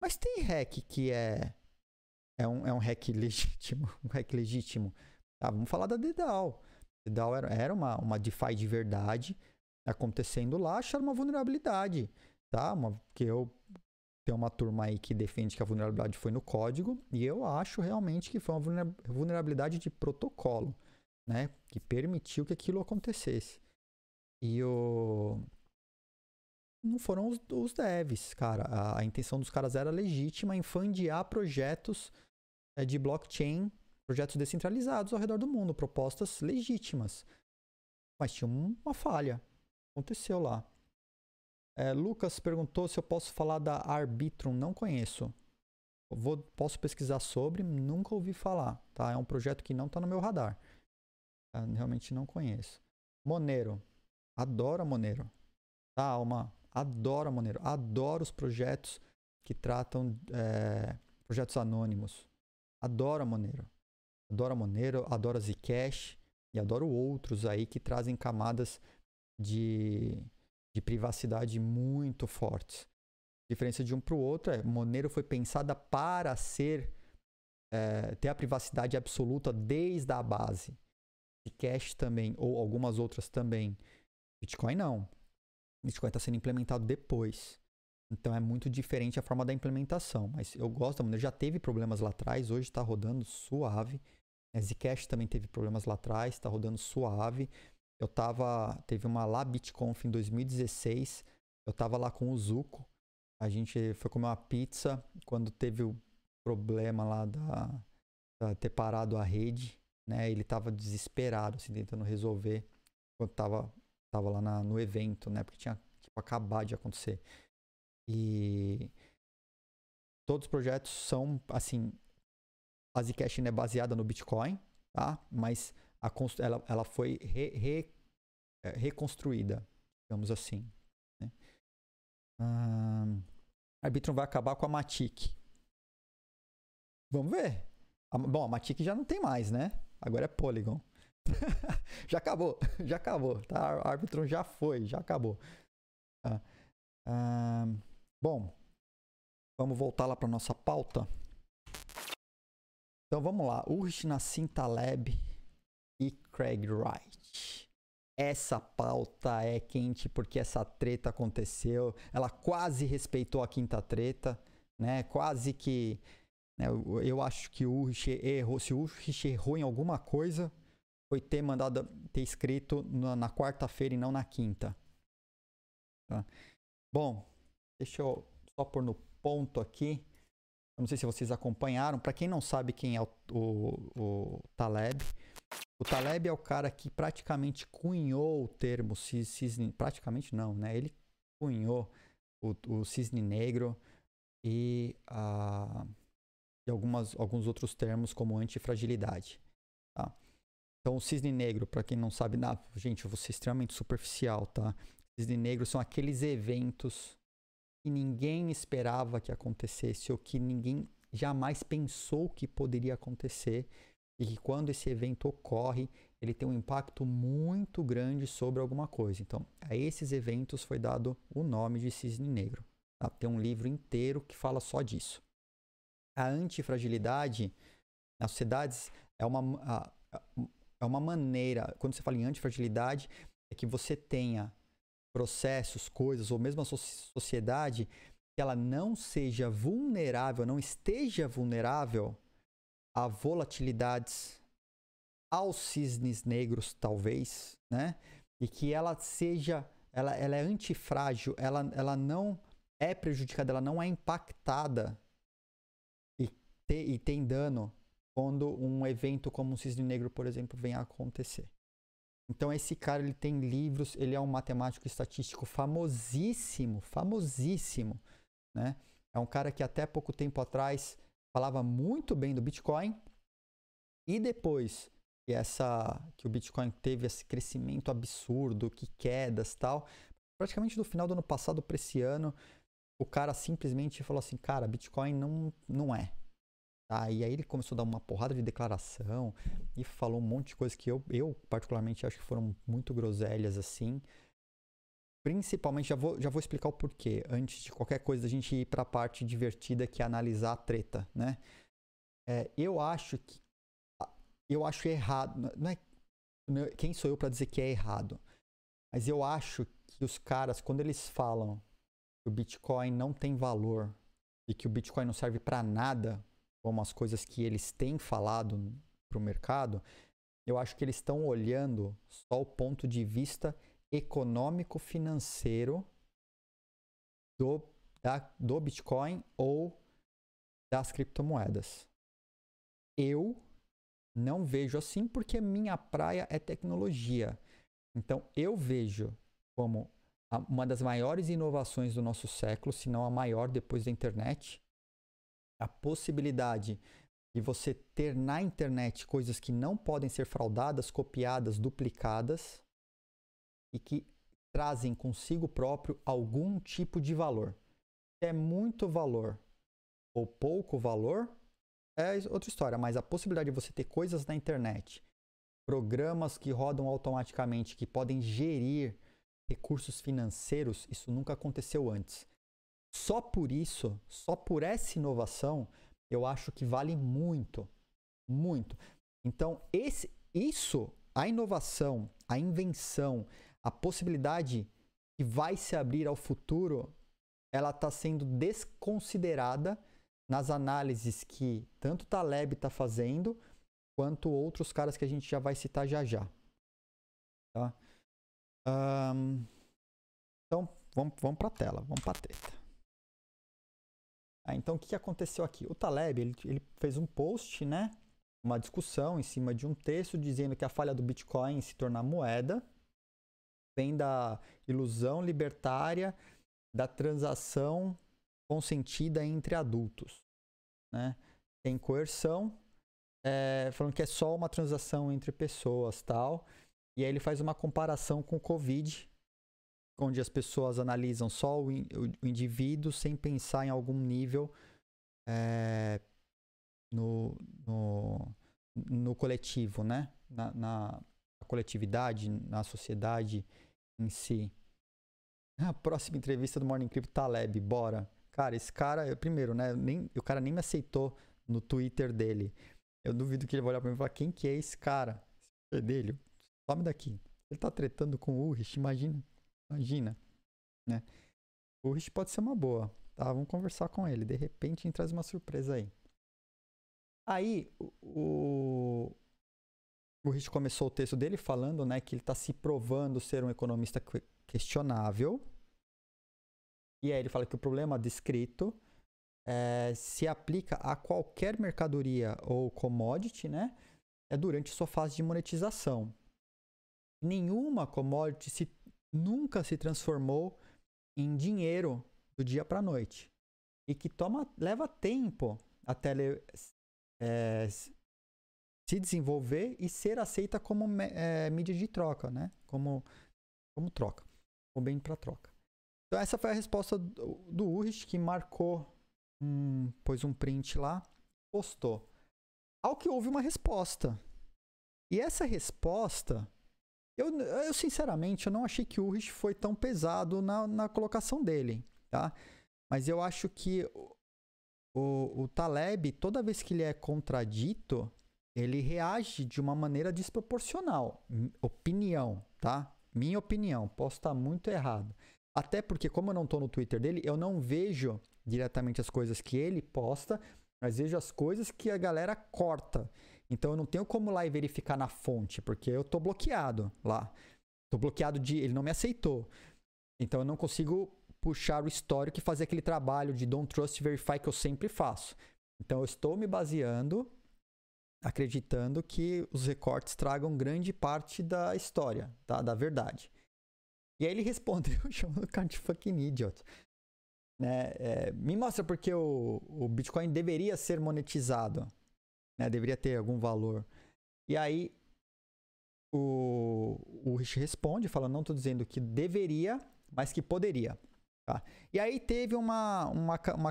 Speaker 1: Mas tem hack que é é um, é um hack legítimo, um hack legítimo. Tá, vamos falar da Dedal. Dedal era, era uma, uma DeFi de verdade acontecendo lá, acharam uma vulnerabilidade, tá? Uma, que eu tem uma turma aí que defende que a vulnerabilidade foi no código e eu acho realmente que foi uma vulnerabilidade de protocolo né? Que permitiu que aquilo acontecesse. E o não foram os, os devs, cara. A, a, intenção dos caras era legítima em fundear projetos é, de blockchain, projetos descentralizados ao redor do mundo, propostas legítimas. Mas tinha uma falha. Aconteceu lá. É, Lucas perguntou se eu posso falar da Arbitrum. Não conheço. Vou, posso pesquisar sobre, nunca ouvi falar. Tá? É um projeto que não está no meu radar. Ah, realmente não conheço. Monero. Adoro a Monero. Tá, Alma? Adoro a Monero. Adoro os projetos que tratam é, projetos anônimos. Adoro a Monero. Adoro a Monero, adoro a Zcash e adoro outros aí que trazem camadas de, de privacidade muito fortes. A diferença de um para o outro é Monero foi pensada para ser é, ter a privacidade absoluta desde a base. Zcash também, ou algumas outras também. Bitcoin não. Bitcoin está sendo implementado depois. Então é muito diferente a forma da implementação. Mas eu gosto da Monero. Já teve problemas lá atrás, hoje está rodando suave. A Zcash também teve problemas lá atrás, está rodando suave. Eu tava, teve uma lá BitConf em 2016, eu tava lá com o Zuko. A gente foi comer uma pizza quando teve o problema lá da, da ter parado a rede, né? Ele tava desesperado, assim, tentando resolver quando tava, tava lá na, no evento, né? Porque tinha tipo, acabado de acontecer. E todos os projetos são, assim, a Zcash é baseada no Bitcoin, tá? Mas a, ela, ela foi re, re, é, reconstruída, digamos assim. Né? A Arbitrum vai acabar com a Matic. Vamos ver. A, bom, a Matic já não tem mais, né? Agora é Polygon. já acabou, já acabou. Tá? A Arbitrum já foi, já acabou. Ah, ah, bom, vamos voltar lá para nossa pauta. Então vamos lá. Ursh Nassim Taleb e Craig Wright. Essa pauta é quente porque essa treta aconteceu. Ela quase respeitou a quinta treta, né? Quase que. Né? Eu acho que o Ursh errou. Se o Ursh errou em alguma coisa, foi ter mandado ter escrito na, quarta-feira e não na quinta. Tá? Bom, deixa eu só pôr no ponto aqui não sei se vocês acompanharam. Para quem não sabe quem é o, o, o, Taleb, o Taleb é o cara que praticamente cunhou o termo cisne. Praticamente não, né? Ele cunhou o, o cisne negro e, a, algumas, alguns outros termos como antifragilidade. Tá? Então, o cisne negro, para quem não sabe, não, gente, eu vou ser extremamente superficial, tá? Cisne negro são aqueles eventos que ninguém esperava que acontecesse ou que ninguém jamais pensou que poderia acontecer e que quando esse evento ocorre, ele tem um impacto muito grande sobre alguma coisa. Então, a esses eventos foi dado o nome de cisne negro. Tá? Tem um livro inteiro que fala só disso. A antifragilidade nas sociedades é uma, é uma maneira, quando você fala em antifragilidade, é que você tenha processos, coisas, ou mesmo a sociedade, que ela não seja vulnerável, não esteja vulnerável a volatilidades, aos cisnes negros, talvez, né? E que ela seja, ela, ela é antifrágil, ela, ela não é prejudicada, ela não é impactada e, te, e tem dano quando um evento como um cisne negro, por exemplo, vem a acontecer. Então esse cara ele tem livros, ele é um matemático estatístico famosíssimo, famosíssimo, né? É um cara que até pouco tempo atrás falava muito bem do Bitcoin e depois que essa que o Bitcoin teve esse crescimento absurdo, que quedas, tal, praticamente do final do ano passado para esse ano, o cara simplesmente falou assim, cara, Bitcoin não não é. Tá? E aí ele começou a dar uma porrada de declaração e falou um monte de coisas que eu, eu particularmente acho que foram muito groselhas assim. Principalmente, já vou, já vou explicar o porquê, antes de qualquer coisa a gente ir para a parte divertida que é analisar a treta, né? É, eu acho que eu acho errado, não é, não é quem sou eu para dizer que é errado, mas eu acho que os caras quando eles falam que o Bitcoin não tem valor e que o Bitcoin não serve para nada, como as coisas que eles têm falado para o mercado, eu acho que eles estão olhando só o ponto de vista econômico-financeiro do, do Bitcoin ou das criptomoedas. Eu não vejo assim porque minha praia é tecnologia. Então eu vejo como uma das maiores inovações do nosso século, se não a maior depois da internet, a possibilidade de você ter na internet coisas que não podem ser fraudadas, copiadas, duplicadas e que trazem consigo próprio algum tipo de valor. Se é muito valor ou pouco valor, é outra história, mas a possibilidade de você ter coisas na internet, programas que rodam automaticamente, que podem gerir recursos financeiros, isso nunca aconteceu antes. Só por isso, só por essa inovação, eu acho que vale muito, muito. Então, esse, isso, a inovação, a invenção, a possibilidade que vai se abrir ao futuro, ela está sendo desconsiderada nas análises que tanto Taleb está fazendo, quanto outros caras que a gente já vai citar já já. Tá? Um, então, vamos, vamos para a tela, vamos para a treta. Ah, então, o que aconteceu aqui? O Taleb ele, ele fez um post, né? Uma discussão em cima de um texto dizendo que a falha do Bitcoin se tornar moeda vem da ilusão libertária da transação consentida entre adultos. Né? Tem coerção, é, falando que é só uma transação entre pessoas tal. E aí ele faz uma comparação com o Covid, onde as pessoas analisam só o, o indivíduo sem pensar em algum nível é, no, no, no, coletivo, né? Na, na, coletividade, na sociedade em si. A próxima entrevista do Morning Crypto, Taleb, bora. Cara, esse cara, primeiro, né? Nem, o cara nem me aceitou no Twitter dele. Eu duvido que ele vai olhar pra mim e falar: quem que é esse cara? Esse é dele. Some daqui. Ele tá tretando com o Urich, imagina. Imagina. Né? O Urich pode ser uma boa. Tá? Vamos conversar com ele. De repente, gente traz uma surpresa aí. Aí, o, o Rich começou o texto dele falando né, que ele está se provando ser um economista questionável. E aí ele fala que o problema descrito é, se aplica a qualquer mercadoria ou commodity, né? É durante sua fase de monetização. Nenhuma commodity se, nunca se transformou em dinheiro do dia para a noite. E que toma, leva tempo até é, se desenvolver e ser aceita como é, mídia de troca, né? Como, como troca, como bem para troca. Então essa foi a resposta do, do Urich, que marcou, um, pôs um print lá, postou. Ao que houve uma resposta. E essa resposta, eu, eu sinceramente, eu não achei que o Urich foi tão pesado na, na colocação dele, tá? Mas eu acho que o, o, o Taleb, toda vez que ele é contradito, ele reage de uma maneira desproporcional. Opinião, tá? Minha opinião, posso estar muito errado. Até porque, como eu não estou no Twitter dele, eu não vejo diretamente as coisas que ele posta, mas vejo as coisas que a galera corta. Então eu não tenho como lá e verificar na fonte, porque eu estou bloqueado lá. Estou bloqueado de. Ele não me aceitou. Então eu não consigo puxar o histórico e fazer aquele trabalho de don't trust verify que eu sempre faço. Então eu estou me baseando acreditando que os recortes tragam grande parte da história, tá? da verdade. E aí ele respondeu chamando o cara de fucking idiot. Né? É, me mostra porque o, o Bitcoin deveria ser monetizado, né? deveria ter algum valor. E aí o, o Rich responde, falando, não estou dizendo que deveria, mas que poderia. Tá? E aí teve uma, uma, uma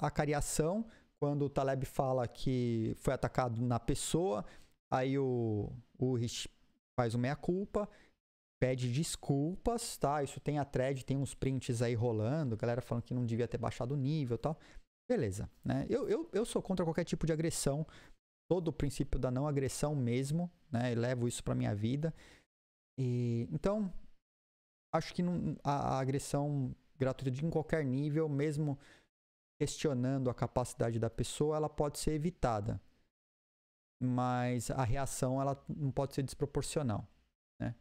Speaker 1: acariação quando o Taleb fala que foi atacado na pessoa, aí o, o Rich faz uma meia-culpa, pede desculpas, tá? Isso tem a thread, tem uns prints aí rolando, galera falando que não devia ter baixado o nível tal. Beleza, né? Eu, eu, eu sou contra qualquer tipo de agressão, todo o princípio da não agressão mesmo, né? Eu levo isso pra minha vida. E, então, acho que não, a, a agressão gratuita em qualquer nível, mesmo questionando a capacidade da pessoa, ela pode ser evitada. Mas a reação ela não pode ser desproporcional. Né?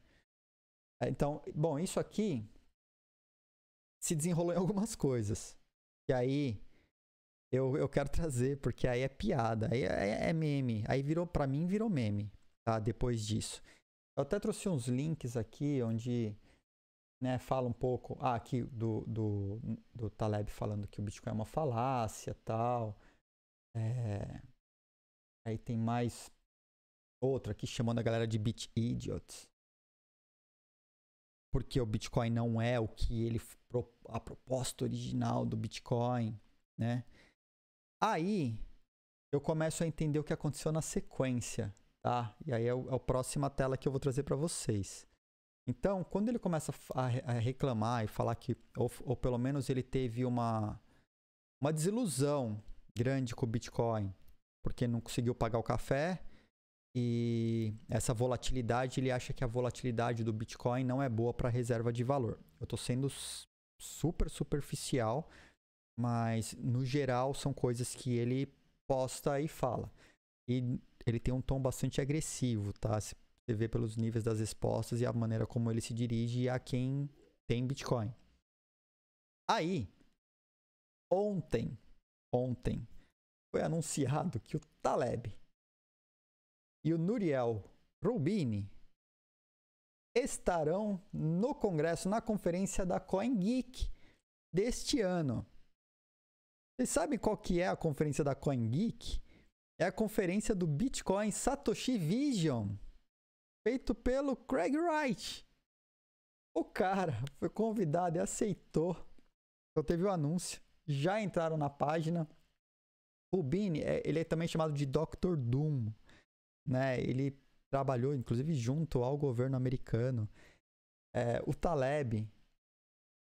Speaker 1: Então, bom, isso aqui se desenrolou em algumas coisas. E aí eu, eu quero trazer, porque aí é piada, aí é, é meme. Aí virou, para mim, virou meme, tá? Depois disso. Eu até trouxe uns links aqui onde né, fala um pouco ah, aqui do, do, do Taleb falando que o Bitcoin é uma falácia tal. É, aí tem mais outra aqui chamando a galera de Bit Idiots. Porque o Bitcoin não é o que ele a proposta original do Bitcoin, né? Aí eu começo a entender o que aconteceu na sequência, tá? E aí é, o, é a próxima tela que eu vou trazer para vocês. Então, quando ele começa a, a reclamar e falar que, ou, ou, pelo menos ele teve uma, uma desilusão grande com o Bitcoin, porque não conseguiu pagar o café e essa volatilidade, ele acha que a volatilidade do Bitcoin não é boa para reserva de valor. Eu estou sendo super superficial, mas no geral são coisas que ele posta e fala. E ele tem um tom bastante agressivo, tá? Você vê pelos níveis das respostas e a maneira como ele se dirige a quem tem Bitcoin. Aí, ontem, ontem, foi anunciado que o Taleb e o Nuriel Rubini estarão no congresso, na conferência da CoinGeek deste ano. Vocês sabem qual que é a conferência da CoinGeek? É a conferência do Bitcoin Satoshi Vision, feito pelo Craig Wright. O cara foi convidado e aceitou. Então teve o um anúncio. Já entraram na página. O Bini, é, ele é também chamado de Dr. Doom. Né? Ele trabalhou, inclusive, junto ao governo americano. É, o Taleb,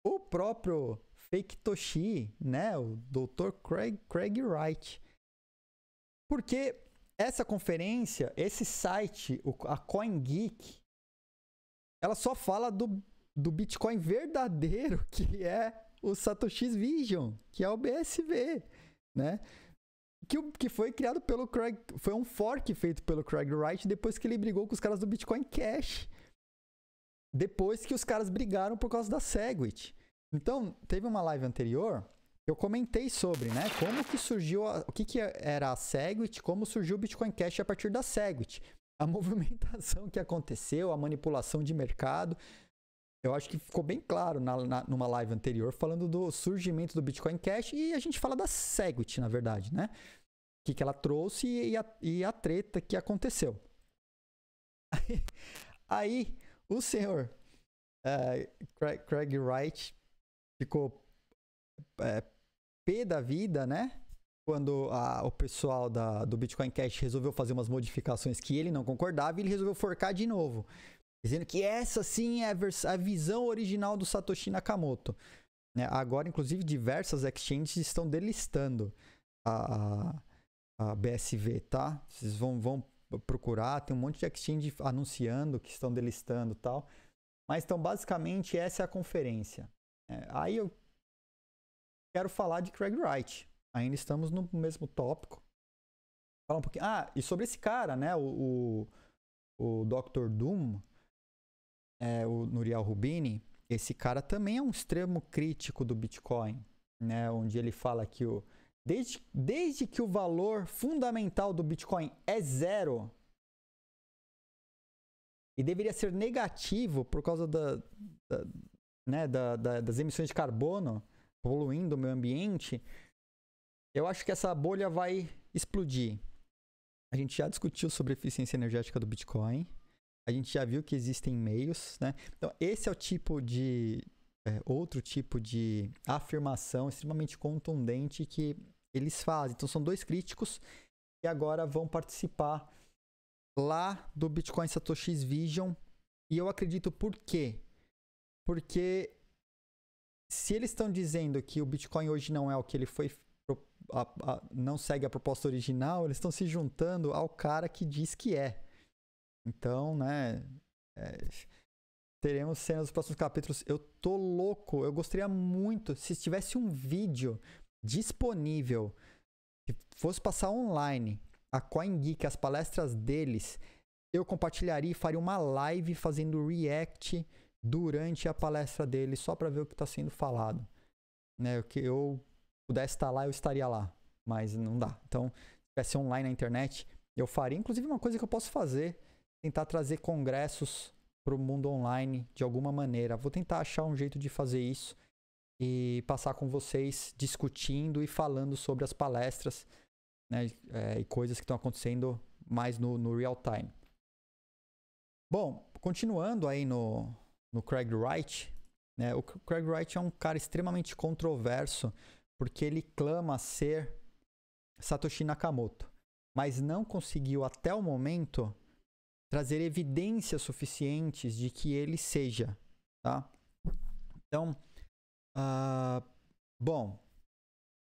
Speaker 1: o próprio Fake Toshi, né? O Dr. Craig, Craig Wright. Porque essa conferência, esse site, a CoinGeek, ela só fala do, do Bitcoin verdadeiro, que é o Satoshi's Vision, que é o BSV, né? Que, que foi criado pelo Craig, foi um fork feito pelo Craig Wright depois que ele brigou com os caras do Bitcoin Cash. Depois que os caras brigaram por causa da Segwit. Então, teve uma live anterior eu comentei sobre, né? Como que surgiu, a, o que, que era a Segwit, como surgiu o Bitcoin Cash a partir da Segwit. A movimentação que aconteceu, a manipulação de mercado. Eu acho que ficou bem claro na, na, numa live anterior, falando do surgimento do Bitcoin Cash e a gente fala da Segwit, na verdade, né? O que, que ela trouxe e a, e a treta que aconteceu. Aí, aí o senhor uh, Craig, Craig Wright ficou é, P da vida, né? Quando a, o pessoal da, do Bitcoin Cash resolveu fazer umas modificações que ele não concordava, ele resolveu forcar de novo. Dizendo que essa sim é a, a visão original do Satoshi Nakamoto. Né? Agora, inclusive, diversas exchanges estão delistando a, a, a BSV, tá? Vocês vão, vão procurar, tem um monte de exchange anunciando que estão delistando tal. Mas então, basicamente, essa é a conferência. É, aí eu quero falar de Craig Wright. Ainda estamos no mesmo tópico. Falar um pouquinho. Ah, e sobre esse cara, né? O, o, o Dr. Doom, é, o Nuriel Rubini, esse cara também é um extremo crítico do Bitcoin, né? Onde ele fala que o, desde, desde que o valor fundamental do Bitcoin é zero e deveria ser negativo por causa da, da né, da, da, das emissões de carbono, poluindo o meio ambiente, eu acho que essa bolha vai explodir. A gente já discutiu sobre eficiência energética do Bitcoin. A gente já viu que existem meios, né? Então, esse é o tipo de. É, outro tipo de afirmação extremamente contundente que eles fazem. Então, são dois críticos que agora vão participar lá do Bitcoin Satoshi's Vision. E eu acredito por quê? Porque se eles estão dizendo que o Bitcoin hoje não é o que ele foi, a, a, não segue a proposta original, eles estão se juntando ao cara que diz que é. Então, né, é, teremos cenas nos próximos capítulos. Eu tô louco, eu gostaria muito se tivesse um vídeo disponível, se fosse passar online, a CoinGeek, as palestras deles, eu compartilharia e faria uma live fazendo react durante a palestra dele, só para ver o que está sendo falado. Né? Que eu pudesse estar lá, eu estaria lá, mas não dá. Então, se tivesse online na internet, eu faria. Inclusive, uma coisa que eu posso fazer, tentar trazer congressos para o mundo online de alguma maneira. Vou tentar achar um jeito de fazer isso e passar com vocês discutindo e falando sobre as palestras né, é, e coisas que estão acontecendo mais no, no real time. Bom, continuando aí no, no Craig Wright, né? O Craig Wright é um cara extremamente controverso porque ele clama ser Satoshi Nakamoto. mas não conseguiu até o momento trazer evidências suficientes de que ele seja, tá? Então, uh, bom,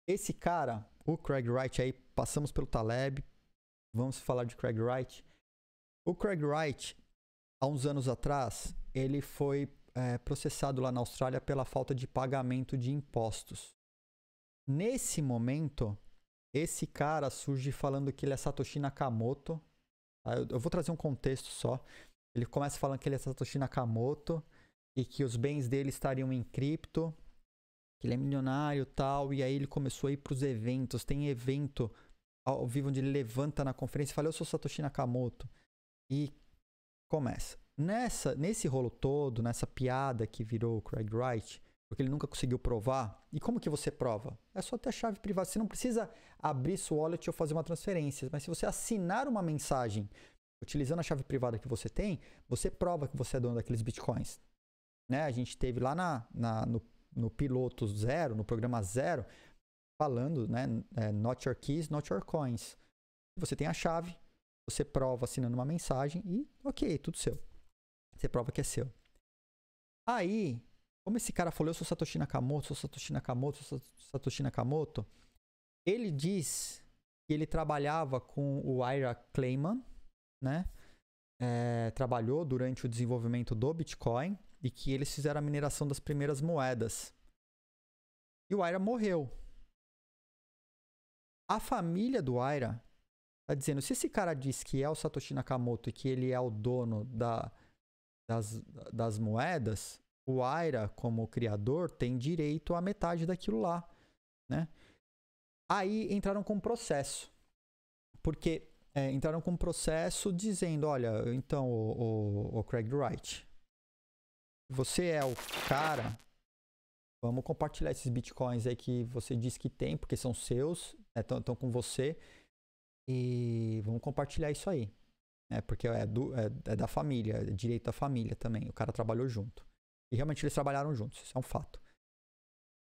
Speaker 1: esse cara, o Craig Wright aí, passamos pelo Taleb, vamos falar de Craig Wright. O Craig Wright, há uns anos atrás, ele foi é, processado lá na Austrália pela falta de pagamento de impostos. Nesse momento, esse cara surge falando que ele é Satoshi Nakamoto. Eu vou trazer um contexto só. Ele começa falando que ele é Satoshi Nakamoto e que os bens dele estariam em cripto, que ele é milionário tal. E aí ele começou a ir para os eventos. Tem evento ao vivo onde ele levanta na conferência e fala: Eu sou Satoshi Nakamoto. E começa. Nessa, nesse rolo todo, nessa piada que virou o Craig Wright, porque ele nunca conseguiu provar. E como que você prova? É só ter a chave privada. Você não precisa abrir sua wallet ou fazer uma transferência, mas se você assinar uma mensagem utilizando a chave privada que você tem, você prova que você é dono daqueles bitcoins. Né? A gente teve lá na, na no, no piloto zero, no programa zero, falando, né? É, not your keys, not your coins. Você tem a chave, você prova assinando uma mensagem e ok, tudo seu. Você prova que é seu. Aí, como esse cara falou, eu sou Satoshi Nakamoto, sou Satoshi Nakamoto, sou Satoshi Nakamoto, ele diz que ele trabalhava com o Ira Clayman, né? É, trabalhou durante o desenvolvimento do Bitcoin e que eles fizeram a mineração das primeiras moedas. E o Ira morreu. A família do Ira tá dizendo, se esse cara diz que é o Satoshi Nakamoto e que ele é o dono da, das, das moedas, o Aira, como criador, tem direito a metade daquilo lá, né? Aí entraram com um processo, porque é, entraram com um processo dizendo, olha, então, o, o, o Craig Wright, você é o cara, vamos compartilhar esses bitcoins aí que você diz que tem, porque são seus, estão né, com você, e vamos compartilhar isso aí. É, porque é, do, é, é da família, é direito da família também. O cara trabalhou junto. E realmente eles trabalharam juntos, isso é um fato.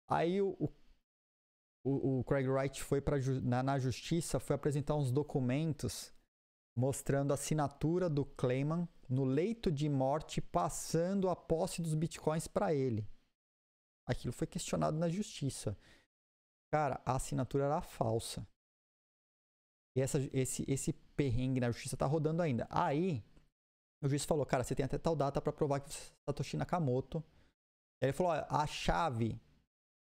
Speaker 1: Aí o, o, o Craig Wright foi pra, na, na justiça, foi apresentar uns documentos mostrando a assinatura do Clayman no leito de morte, passando a posse dos bitcoins para ele. Aquilo foi questionado na justiça. Cara, a assinatura era falsa. E essa, esse, esse perrengue na justiça tá rodando ainda. Aí, o juiz falou, cara, você tem até tal data para provar que você é Satoshi Nakamoto. Ele falou, a chave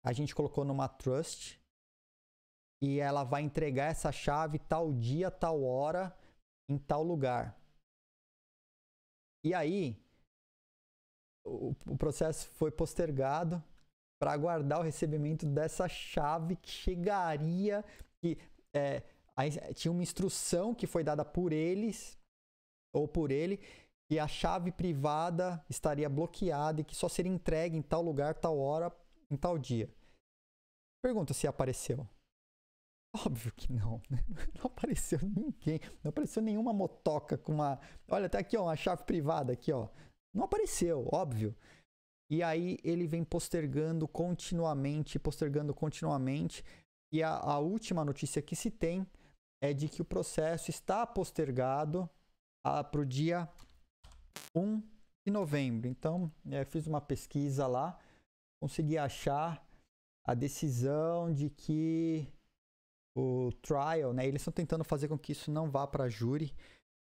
Speaker 1: a gente colocou numa trust e ela vai entregar essa chave tal dia, tal hora, em tal lugar. E aí, o, o processo foi postergado para aguardar o recebimento dessa chave que chegaria, que é, Aí tinha uma instrução que foi dada por eles ou por ele que a chave privada estaria bloqueada e que só seria entregue em tal lugar, tal hora, em tal dia. Pergunta se apareceu. Óbvio que não. Né? Não apareceu ninguém. Não apareceu nenhuma motoca com uma. Olha, tá aqui, ó, uma chave privada aqui, ó. Não apareceu, óbvio. E aí ele vem postergando continuamente, postergando continuamente. E a, a última notícia que se tem é de que o processo está postergado para o dia 1 de novembro. Então, é, fiz uma pesquisa lá, consegui achar a decisão de que o trial, né, eles estão tentando fazer com que isso não vá para júri.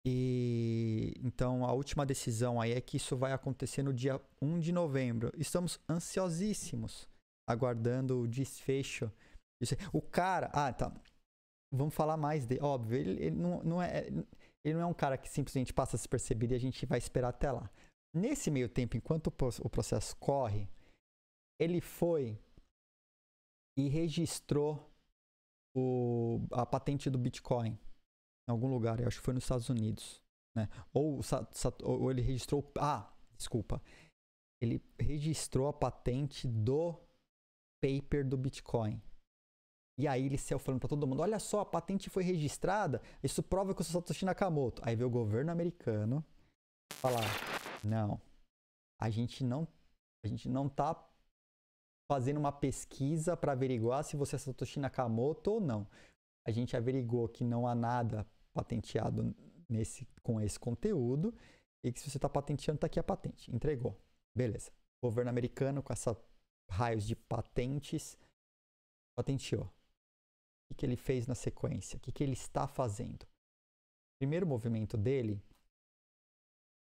Speaker 1: E então a última decisão aí é que isso vai acontecer no dia 1 de novembro. Estamos ansiosíssimos aguardando o desfecho. O cara, ah, tá vamos falar mais dele. Óbvio, ele, ele não, não, é, ele não é um cara que simplesmente passa despercebido e a gente vai esperar até lá. Nesse meio tempo, enquanto o processo corre, ele foi e registrou o, a patente do Bitcoin em algum lugar, eu acho que foi nos Estados Unidos. Né? Ou, ou ele registrou. Ah, desculpa. Ele registrou a patente do paper do Bitcoin. E aí ele saiu falando para todo mundo: olha só, a patente foi registrada, isso prova que eu sou Satoshi Nakamoto. Aí veio o governo americano falar: não, a gente não, a gente não tá fazendo uma pesquisa para averiguar se você é Satoshi Nakamoto ou não. A gente averigou que não há nada patenteado nesse, com esse conteúdo e que se você está patenteando, está aqui a patente. Entregou. Beleza. Governo americano, com essa raios de patentes, patenteou. O que, ele fez na sequência? O que, ele está fazendo? O primeiro movimento dele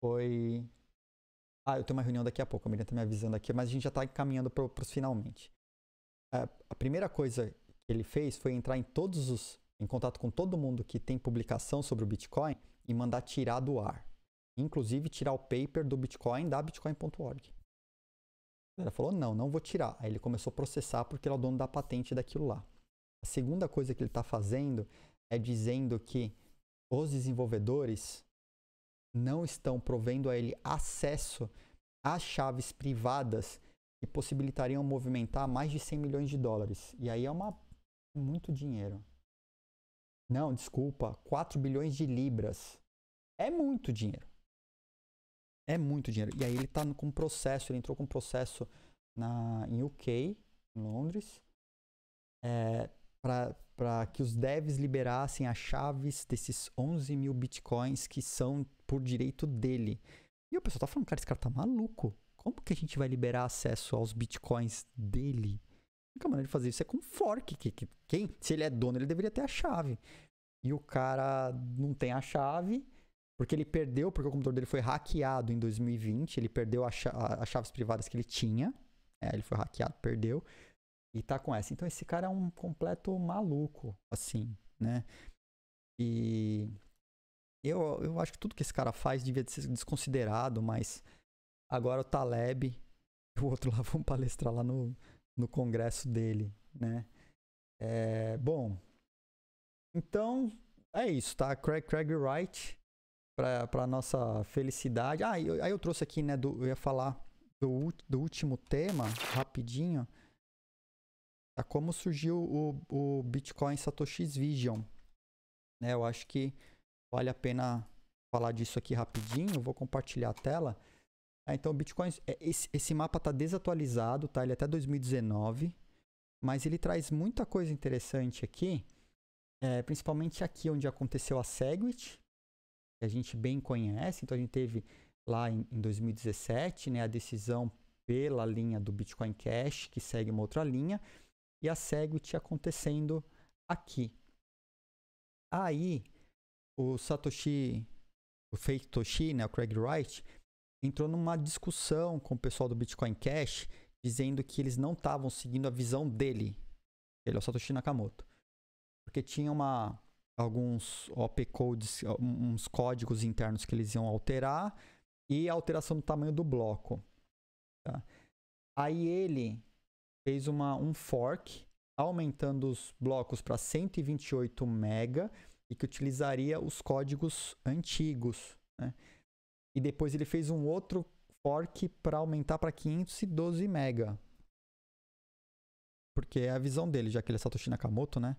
Speaker 1: foi. Ah, eu tenho uma reunião daqui a pouco, a Miriam está me avisando aqui, mas a gente já está caminhando para os finalmente. a primeira coisa que ele fez foi entrar em todos os. em contato com todo mundo que tem publicação sobre o Bitcoin e mandar tirar do ar. Inclusive tirar o paper do Bitcoin da Bitcoin.org. Ela falou: não, não vou tirar. Aí ele começou a processar porque ele é o dono da patente daquilo lá. A segunda coisa que ele está fazendo é dizendo que os desenvolvedores não estão provendo a ele acesso às chaves privadas que possibilitariam movimentar mais de 100 milhões de dólares. E aí é uma muito dinheiro. Não, desculpa, 4 bilhões de libras. É muito dinheiro. É muito dinheiro. E aí ele está com um processo, ele entrou com um processo na, em UK, em Londres, é, para que os devs liberassem as chaves desses 11 mil bitcoins que são por direito dele. E o pessoal tá falando, cara, esse cara tá maluco. Como que a gente vai liberar acesso aos bitcoins dele? A única maneira de fazer isso é com fork. Que, que, quem, se ele é dono, ele deveria ter a chave. E o cara não tem a chave porque ele perdeu, porque o computador dele foi hackeado em 2020, ele perdeu as chaves privadas que ele tinha. É, ele foi hackeado, perdeu. E tá com essa. Então esse cara é um completo maluco, assim, né? E eu, eu acho que tudo que esse cara faz devia ser desconsiderado, mas agora o Taleb o outro lá vão palestrar lá no, no congresso dele, né? É, bom, então é isso, tá? Craig, Craig Wright para nossa felicidade. Ah, eu, aí eu trouxe aqui, né, do, eu ia falar do, do último tema, rapidinho, a como surgiu o, o Bitcoin Satoshi's Vision. Né, eu acho que vale a pena falar disso aqui rapidinho, vou compartilhar a tela. Ah, então, o Bitcoin, é, esse, esse mapa está desatualizado, tá? Ele é até 2019, mas ele traz muita coisa interessante aqui, é, principalmente aqui onde aconteceu a Segwit, que a gente bem conhece. Então a gente teve lá em, em 2017 né, a decisão pela linha do Bitcoin Cash, que segue uma outra linha, e a Segwit acontecendo aqui. Aí o Satoshi, o fake Toshi, né, o Craig Wright, entrou numa discussão com o pessoal do Bitcoin Cash, dizendo que eles não estavam seguindo a visão dele. Ele é o Satoshi Nakamoto. Porque tinha uma, alguns OP codes, uns códigos internos que eles iam alterar e a alteração do tamanho do bloco. Tá? Aí ele fez uma, um fork aumentando os blocos para 128 mega e que utilizaria os códigos antigos. Né? E depois ele fez um outro fork para aumentar para 512 mega. Porque é a visão dele, já que ele é Satoshi Nakamoto, né?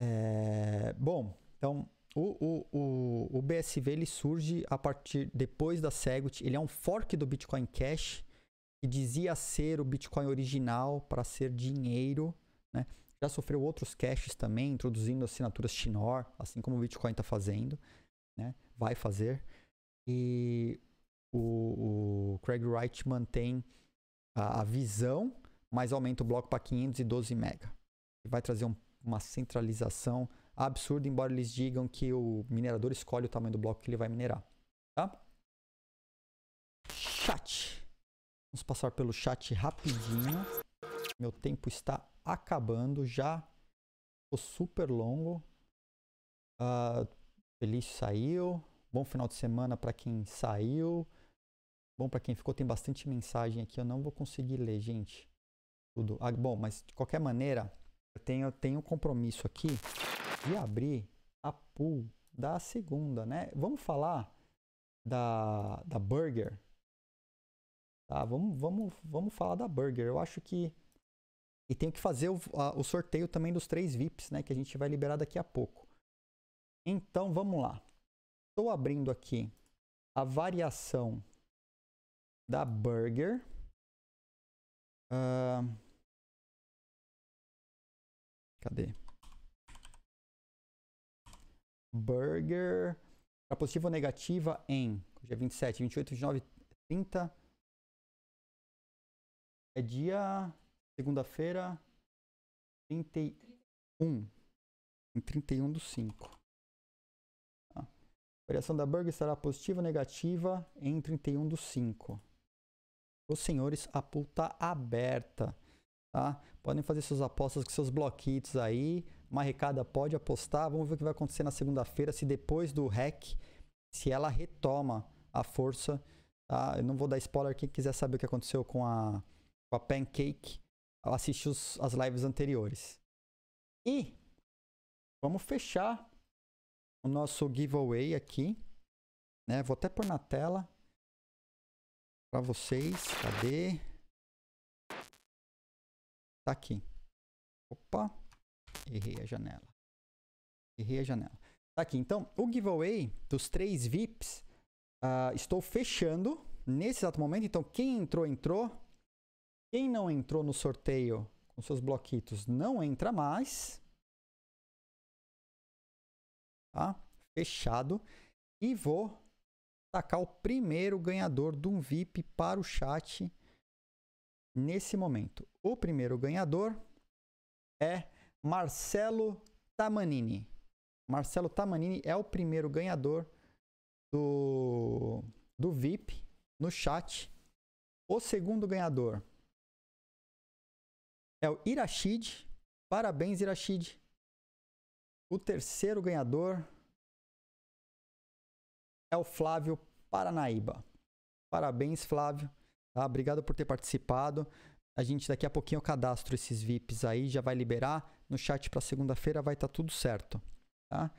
Speaker 1: É, bom, então o, o, o, o, BSV ele surge a partir depois da Segwit. Ele é um fork do Bitcoin Cash que dizia ser o Bitcoin original para ser dinheiro. Né? Já sofreu outros caches também, introduzindo assinaturas Schnorr, assim como o Bitcoin está fazendo, né? vai fazer. E o, o Craig Wright mantém a, a visão, mas aumenta o bloco para 512 MB. Vai trazer um uma centralização absurda, embora eles digam que o minerador escolhe o tamanho do bloco que ele vai minerar. Tá? Chat. Vamos passar pelo chat rapidinho. Meu tempo está acabando já. Ficou super longo. Uh, Felício saiu. Bom final de semana para quem saiu. Bom para quem ficou. Tem bastante mensagem aqui. Eu não vou conseguir ler, gente. Tudo. Ah, bom, mas de qualquer maneira, eu tenho, tenho um compromisso aqui de abrir a pool da segunda, né? Vamos falar da, da Burger. Tá, vamos, vamos, vamos falar da Burger. Eu acho que. E tenho que fazer o, a, o sorteio também dos três VIPs, né? Que a gente vai liberar daqui a pouco. Então vamos lá. Estou abrindo aqui a variação da Burger. Uh, Cadê? Burger. Para positiva ou negativa em dia 27, 28, 29, 30. É dia. Segunda-feira. 31. Em 31 do 5. Tá. A variação da Burger estará positiva ou negativa em 31 do 5. Os senhores, a pool tá aberta. Tá? Podem fazer suas apostas com seus bloquitos aí. Marrecada pode apostar. Vamos ver o que vai acontecer na segunda-feira, se depois do hack, se ela retoma a força. Tá? Eu não vou dar spoiler. Quem quiser saber o que aconteceu com a, com a Pancake, assiste os, as lives anteriores. E vamos fechar o nosso giveaway aqui. Né? Vou até pôr na tela para vocês. Cadê? Tá aqui. Opa, errei a janela. Errei a janela. Tá aqui. Então, o giveaway dos três VIPs, uh, estou fechando nesse exato momento. Então, quem entrou, entrou. Quem não entrou no sorteio com seus bloquitos, não entra mais. Tá? Fechado. E vou tacar o primeiro ganhador de um VIP para o chat nesse momento. O primeiro ganhador é Marcelo Tamanini. Marcelo Tamanini é o primeiro ganhador do, do VIP no chat. O segundo ganhador é o Irashid. Parabéns, Irashid. O terceiro ganhador é o Flávio Paranaíba. Parabéns, Flávio. Tá? Obrigado por ter participado. A gente daqui a pouquinho eu cadastro esses VIPs aí, já vai liberar. No chat para segunda-feira vai estar tá tudo certo. Tá?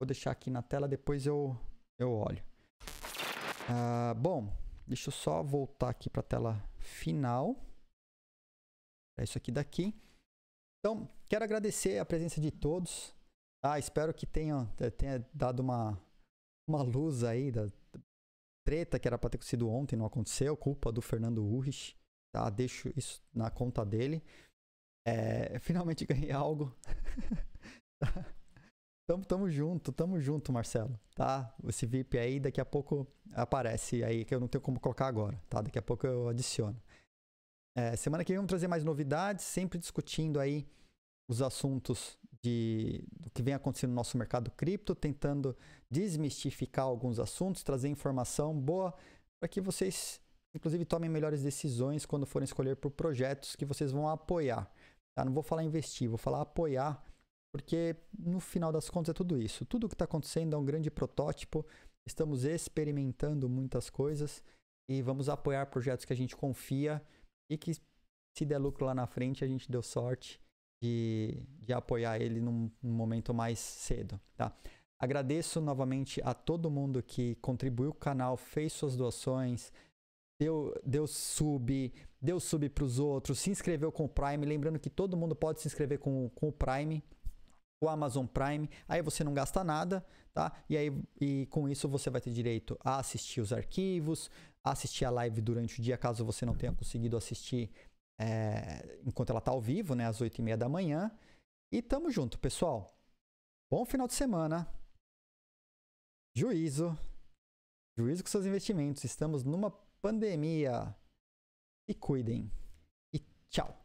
Speaker 1: Vou deixar aqui na tela, depois eu, eu olho. Ah, bom, deixa eu só voltar aqui para a tela final. É isso aqui daqui. Então, quero agradecer a presença de todos. Ah, espero que tenha, tenha dado uma, uma luz aí da treta que era para ter sido ontem, não aconteceu, culpa do Fernando Urrich, tá? Deixo isso na conta dele. É, finalmente ganhei algo. tamo, tamo junto, tamo junto, Marcelo, tá? Esse VIP aí daqui a pouco aparece aí, que eu não tenho como colocar agora, tá? Daqui a pouco eu adiciono. É, semana que vem vamos trazer mais novidades, sempre discutindo aí os assuntos de, do que vem acontecendo no nosso mercado cripto, tentando desmistificar alguns assuntos, trazer informação boa para que vocês, inclusive, tomem melhores decisões quando forem escolher por projetos que vocês vão apoiar. Tá? Não vou falar investir, vou falar apoiar, porque no final das contas é tudo isso. Tudo o que está acontecendo é um grande protótipo, estamos experimentando muitas coisas e vamos apoiar projetos que a gente confia e que, se der lucro lá na frente, a gente deu sorte de, de apoiar ele num, num momento mais cedo, tá? Agradeço novamente a todo mundo que contribuiu com o canal, fez suas doações, deu, deu sub, deu sub para os outros, se inscreveu com o Prime. Lembrando que todo mundo pode se inscrever com, com o Prime, o Amazon Prime. Aí você não gasta nada, tá? E aí e com isso você vai ter direito a assistir os arquivos, a assistir a live durante o dia, caso você não tenha conseguido assistir é, enquanto ela está ao vivo, né, às 8 e meia da manhã. E tamo junto, pessoal. Bom final de semana. Juízo. Juízo com seus investimentos. Estamos numa pandemia. E cuidem. E tchau.